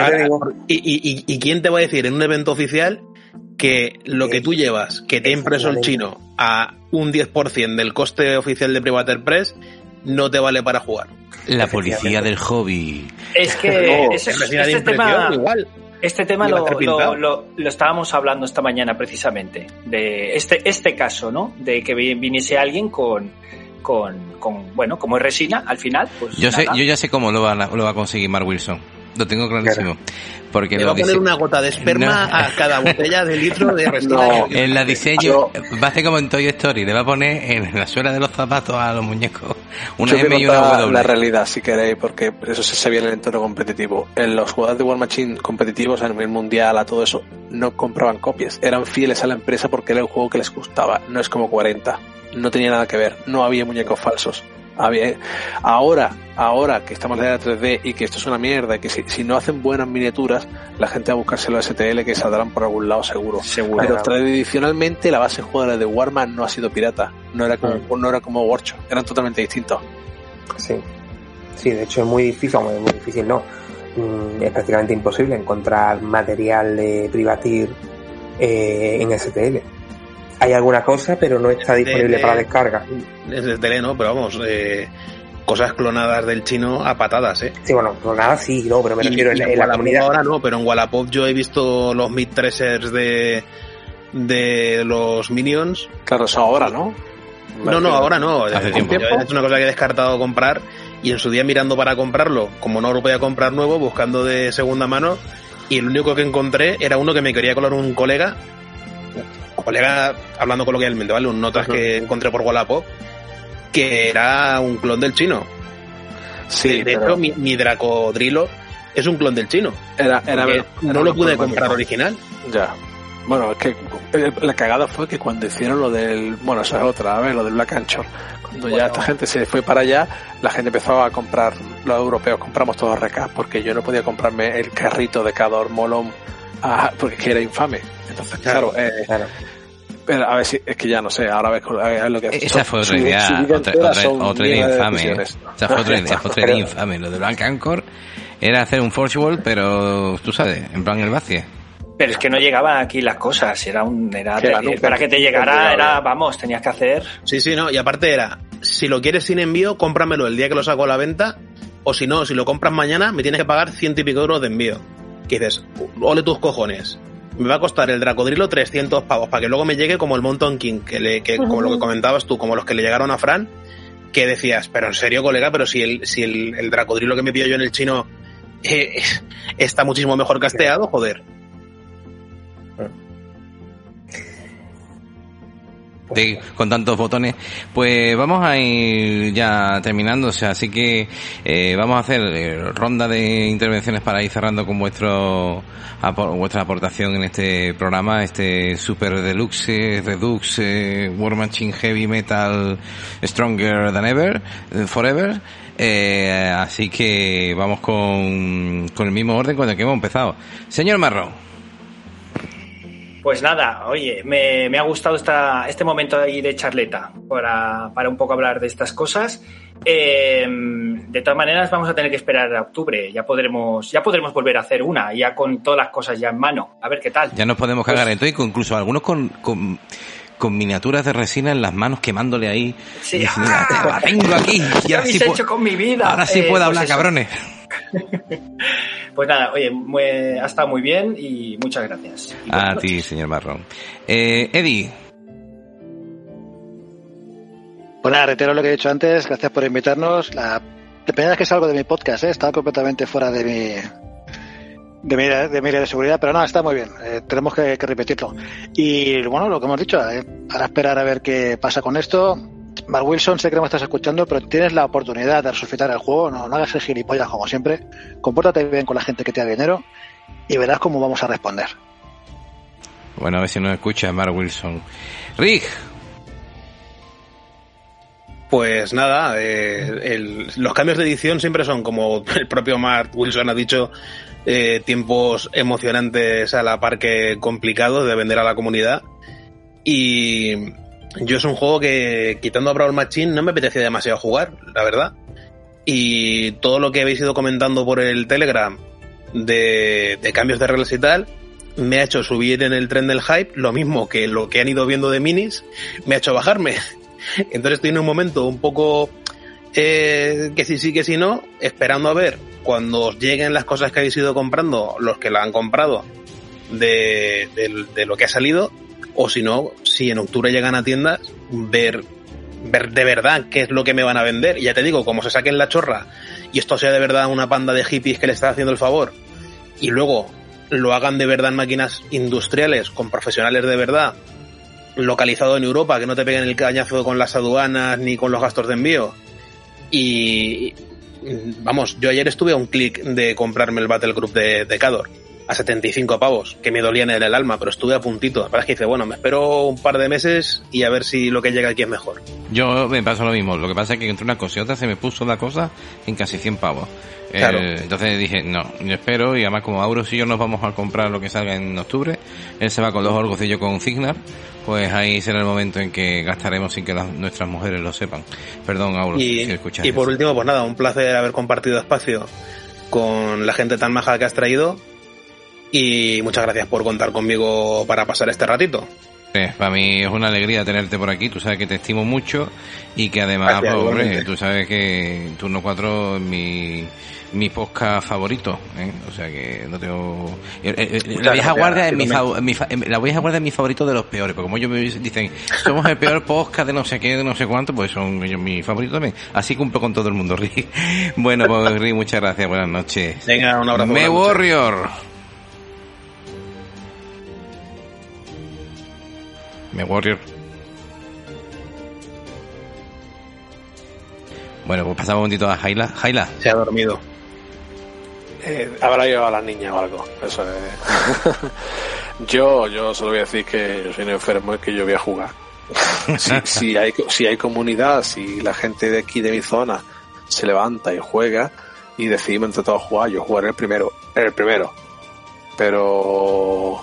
y, y, quién te va a decir en un evento oficial que lo que tú llevas, que te ha impreso el chino a un 10% del coste oficial de Private Press, no te vale para jugar. La policía del hobby. Es que este, tema, igual. este tema lo, lo, estábamos hablando esta mañana precisamente, de este, este caso, ¿no? De que viniese alguien con, con, con bueno, como es resina, al final, pues Yo, sé, yo ya sé cómo lo va, lo va a conseguir Mark Wilson. Lo tengo clarísimo. Porque le va a poner una gota de esperma a cada botella de litro de resina. en la diseño va a hacer como en Toy Story, le va a poner en la suela de los zapatos a los muñecos una M y una W. La realidad, si queréis, porque eso se sabía en el entorno competitivo. En los jugadores de War Machine competitivos a nivel mundial, a todo eso, no compraban copias. Eran fieles a la empresa porque era el juego que les gustaba. No es como 40. No tenía nada que ver. No había muñecos falsos ahora, ahora que estamos en la 3D y que esto es una mierda, y que si, no hacen buenas miniaturas, la gente va a buscarse los STL que saldrán por algún lado seguro. seguro Pero tradicionalmente la base jugadora de Warman no ha sido pirata, no era como, mm. no era como Warchop, eran totalmente distintos. Sí, sí, de hecho es muy difícil, muy, muy difícil, no. Mm, es prácticamente imposible encontrar material de privatir eh, en STL hay alguna cosa, pero no está disponible para descarga. Desde tele no, pero vamos, eh, cosas clonadas del chino a patadas, ¿eh? Sí, bueno, clonadas sí, no, pero me refiero en, la comunidad. Ahora no, pero en Wallapop yo he visto los mid tracers de, de los Minions. Claro, eso ahora, ¿no? No, no, ahora no. Hace tiempo. Es una cosa que he descartado comprar y en su día mirando para comprarlo, como no lo podía comprar nuevo, buscando de segunda mano, y el único que encontré era uno que me quería colar un colega colega, hablando coloquialmente, ¿vale? Un notas que encontré por Wallapop, que era un clon del chino. Sí, de hecho, mi, Dracodrilo es un clon del chino. Era, era, no lo pude comprar original. Ya. Bueno, es que la cagada fue que cuando hicieron lo del. Bueno, esa es otra, a ver, lo del Black Anchor. Cuando ya esta gente se fue para allá, la gente empezó a comprar, los europeos compramos todos recas, porque yo no podía comprarme el carrito de Cador Molón, ah, porque era infame. Entonces, claro, eh, Pero a ver si, es que ya no sé, ahora ves lo que Esa fue otra idea, otra, otra, otra idea infame. Esa fue otra idea, otra idea infame. Lo de Black Anchor era hacer un Forge World, pero tú sabes, en plan el vacío. Pero es que no llegaban aquí las cosas, era un era para que te llegara era vamos, tenías que hacer. Sí, sí, no, y aparte era, si lo quieres sin envío, cómpramelo el día que lo saco a la venta, o si no, si lo compras mañana, me tienes que pagar ciento y pico euros de envío. Que dices, ole tus cojones. Me va a costar el Dracodrilo 300 pavos para que luego me llegue como el Mountain King, que, le, que como lo que comentabas tú, como los que le llegaron a Fran, que decías, pero en serio, colega, pero si el, si el, el Dracodrilo que me pido yo en el chino eh, está muchísimo mejor casteado, joder. Con tantos botones. Pues vamos a ir ya terminando, o sea, así que eh, vamos a hacer eh, ronda de intervenciones para ir cerrando con vuestro vuestra aportación en este programa, este Super Deluxe, Redux, eh, War Machine Heavy Metal Stronger Than Ever, Forever. así que vamos con, con el mismo orden con el que hemos empezado. Señor Marrón. Pues nada, oye, me, ha gustado esta, este momento ahí de charleta para, para un poco hablar de estas cosas. Eh, de todas maneras, vamos a tener que esperar a octubre. Ya podremos, ya podremos volver a hacer una, ya con todas las cosas ya en mano. A ver qué tal. Ya nos podemos cagar pues, entonces, incluso algunos con, con, miniaturas de resina en las manos quemándole ahí. Sí, la tengo aquí. ¿Qué habéis hecho con mi vida? Ahora sí puedo pues hablar, cabrones. pues nada, oye, ha estado muy bien y muchas gracias. a ti, señor Marrón. Eh, Eddie. Pues nada, reitero lo que he dicho antes, gracias por invitarnos. La, primera vez que salgo de mi podcast, ¿eh? estaba completamente fuera de mi, de mi, de mi de seguridad, pero no, está muy bien, eh, tenemos que, repetirlo. Y bueno, lo que hemos dicho, eh, para esperar a ver qué pasa con esto, Mark Wilson, sé que no me estás escuchando, pero tienes la oportunidad de resucitar el juego. No, no hagas el gilipollas como siempre. Compórtate bien con la gente que te da dinero y verás cómo vamos a responder. Bueno, a ver si nos escucha Mark Wilson. Rick. Pues nada, eh, los cambios de edición siempre son, como el propio Mark Wilson ha dicho, eh, tiempos emocionantes a la par que complicados de vender a la comunidad. Y yo es un juego que, quitando a Brawl Machine, no me apetecía demasiado jugar, la verdad. Y todo lo que habéis ido comentando por el Telegram de, cambios de reglas y tal, me ha hecho subir en el tren del hype, lo mismo que lo que han ido viendo de minis, me ha hecho bajarme. Entonces estoy en un momento un poco eh, que sí, sí, que sí, no, esperando a ver cuando lleguen las cosas que habéis ido comprando, los que la han comprado, de lo que ha salido, o si no, si en octubre llegan a tiendas, ver, ver de verdad qué es lo que me van a vender. Y ya te digo, como se saquen la chorra y esto sea de verdad una panda de hippies que le está haciendo el favor, y luego lo hagan de verdad en máquinas industriales, con profesionales de verdad, localizado en Europa, que no te peguen el cañazo con las aduanas ni con los gastos de envío. Y vamos, yo ayer estuve a un clic de comprarme el Battle Group de, de Cador a 75 pavos, que me dolían en el alma, pero estuve a puntito. Para que dice, bueno, me espero un par de meses y a ver si lo que llega aquí es mejor. Yo me pasa lo mismo, lo que pasa es que entre una cosa y otra se me puso la cosa en casi 100 pavos. Eh, entonces dije, no, yo espero y además como Auros y yo nos vamos a comprar lo que salga en octubre, él se va con los orgos y yo con Cignar, pues ahí será el momento en que gastaremos sin que nuestras mujeres lo sepan. Perdón, Auros, y, si escuchas. Y por último, pues nada, un placer haber compartido espacio con la gente tan maja que has traído y muchas gracias por contar conmigo para pasar este ratito. para mí es una alegría tenerte por aquí, tú sabes que te estimo mucho y que además, pues, tú sabes que Turno 4 es mi, mi podcast favorito, ¿eh? o sea que no tengo... Eh, eh, la vieja guardia es mi, la vieja guardia es mi favorito de los peores, porque como ellos me dicen, somos el peor podcast de no sé qué, de no sé cuánto, pues son ellos mi favorito también. Así cumplo con todo el mundo, Rick. Bueno, pues Rick, muchas gracias, buenas noches. Venga, un abrazo. Me Warrior. Me Warrior. Bueno, pues pasamos un momentito a Jaila. Jaila. Se ha dormido. Eh, habrá llevado a la niña o algo. Eso es. yo, yo solo voy a decir que yo soy un enfermo y que yo voy a jugar. si, hay, si hay comunidad, si la gente de aquí de mi zona se levanta y juega y decidimos entre todos jugar, yo jugaré el primero, el primero. Pero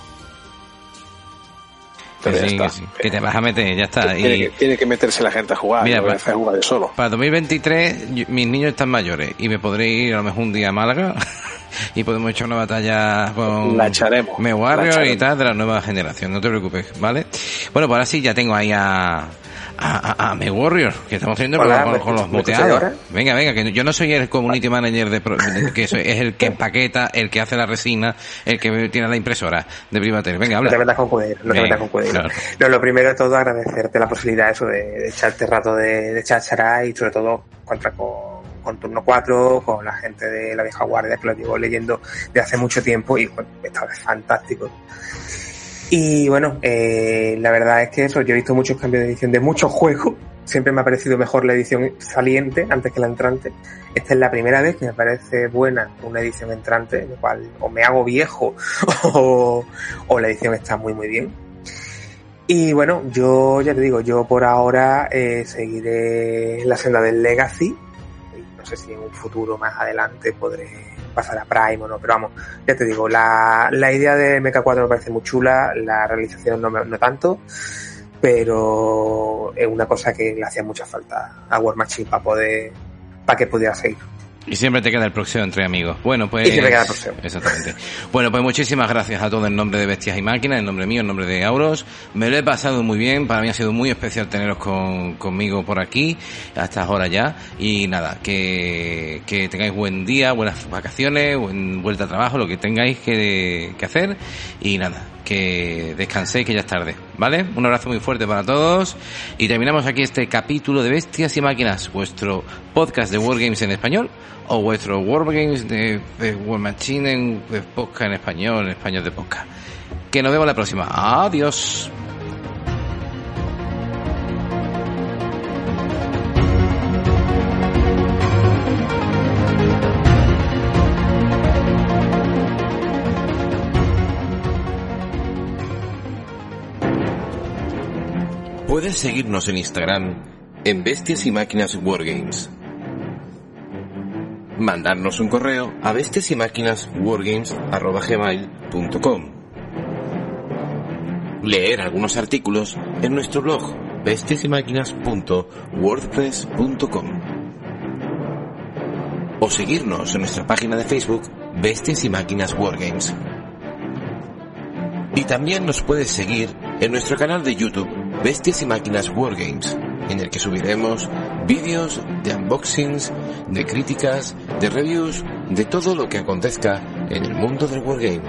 que, te vas a meter, ya está. Tiene, y... que, tiene que meterse la gente a jugar, Mira, para, a jugar de solo. Para 2023 mis niños están mayores y me podré ir a lo mejor un día a Málaga y podemos echar una batalla con la echaremos, Me Warrior y tal de la nueva generación, no te preocupes, ¿vale? Bueno, pues ahora sí ya tengo ahí a a, a, Warrior, que estamos teniendo con, los muteados. Venga, venga, que yo no soy el community manager de, que es el que empaqueta, el que hace la resina, el que tiene la impresora de Privatel. Venga, habla. No te metas con poder, no te metas con poder. No, lo primero de todo agradecerte la posibilidad eso de, echarte rato de, de chachara y sobre todo contra con, con Turno 4, con la gente de la vieja guardia que lo llevo leyendo de hace mucho tiempo y bueno, esta vez fantástico. Y bueno, eh, la verdad es que eso, yo he visto muchos cambios de edición de muchos juegos. Siempre me ha parecido mejor la edición saliente antes que la entrante. Esta es la primera vez que me parece buena una edición entrante, lo cual o me hago viejo o, o la edición está muy muy bien. Y bueno, yo ya te digo, yo por ahora eh, seguiré la senda del Legacy. No sé si en un futuro más adelante podré pasar a Prime o no, pero vamos, ya te digo, la, la idea de MK4 me parece muy chula, la realización no, no tanto, pero es una cosa que le hacía mucha falta a War Machine para poder, para que pudiera seguir. Y siempre te queda el próximo entre amigos. Bueno, pues. Y siempre queda el próximo. Exactamente. Bueno, pues muchísimas gracias a todos en nombre de Bestias y Máquinas, en nombre mío, en nombre de Auros. Me lo he pasado muy bien. Para mí ha sido muy especial teneros con, conmigo por aquí, a estas horas ya. Y nada, que, que tengáis buen día, buenas vacaciones, buen vuelta a trabajo, lo que tengáis que, que hacer. Y nada, que descanséis, que ya es tarde, ¿vale? Un abrazo muy fuerte para todos y terminamos aquí este capítulo de Bestias y Máquinas, vuestro podcast de Wargames en español o vuestro Wargames de, de War Machine en podcast en español, en español de podcast. Que nos vemos la próxima. Adiós. Puedes seguirnos en Instagram en Bestias y Máquinas Wargames. Mandarnos un correo a bestias y máquinas. Leer algunos artículos en nuestro blog bestiasymáquinas.wordpress.com. O seguirnos en nuestra página de Facebook Bestias y Máquinas Wargames. Y también nos puedes seguir en nuestro canal de YouTube Bestias y Máquinas Wargames, en el que subiremos vídeos de unboxings, de críticas, de reviews, de todo lo que acontezca en el mundo del wargame.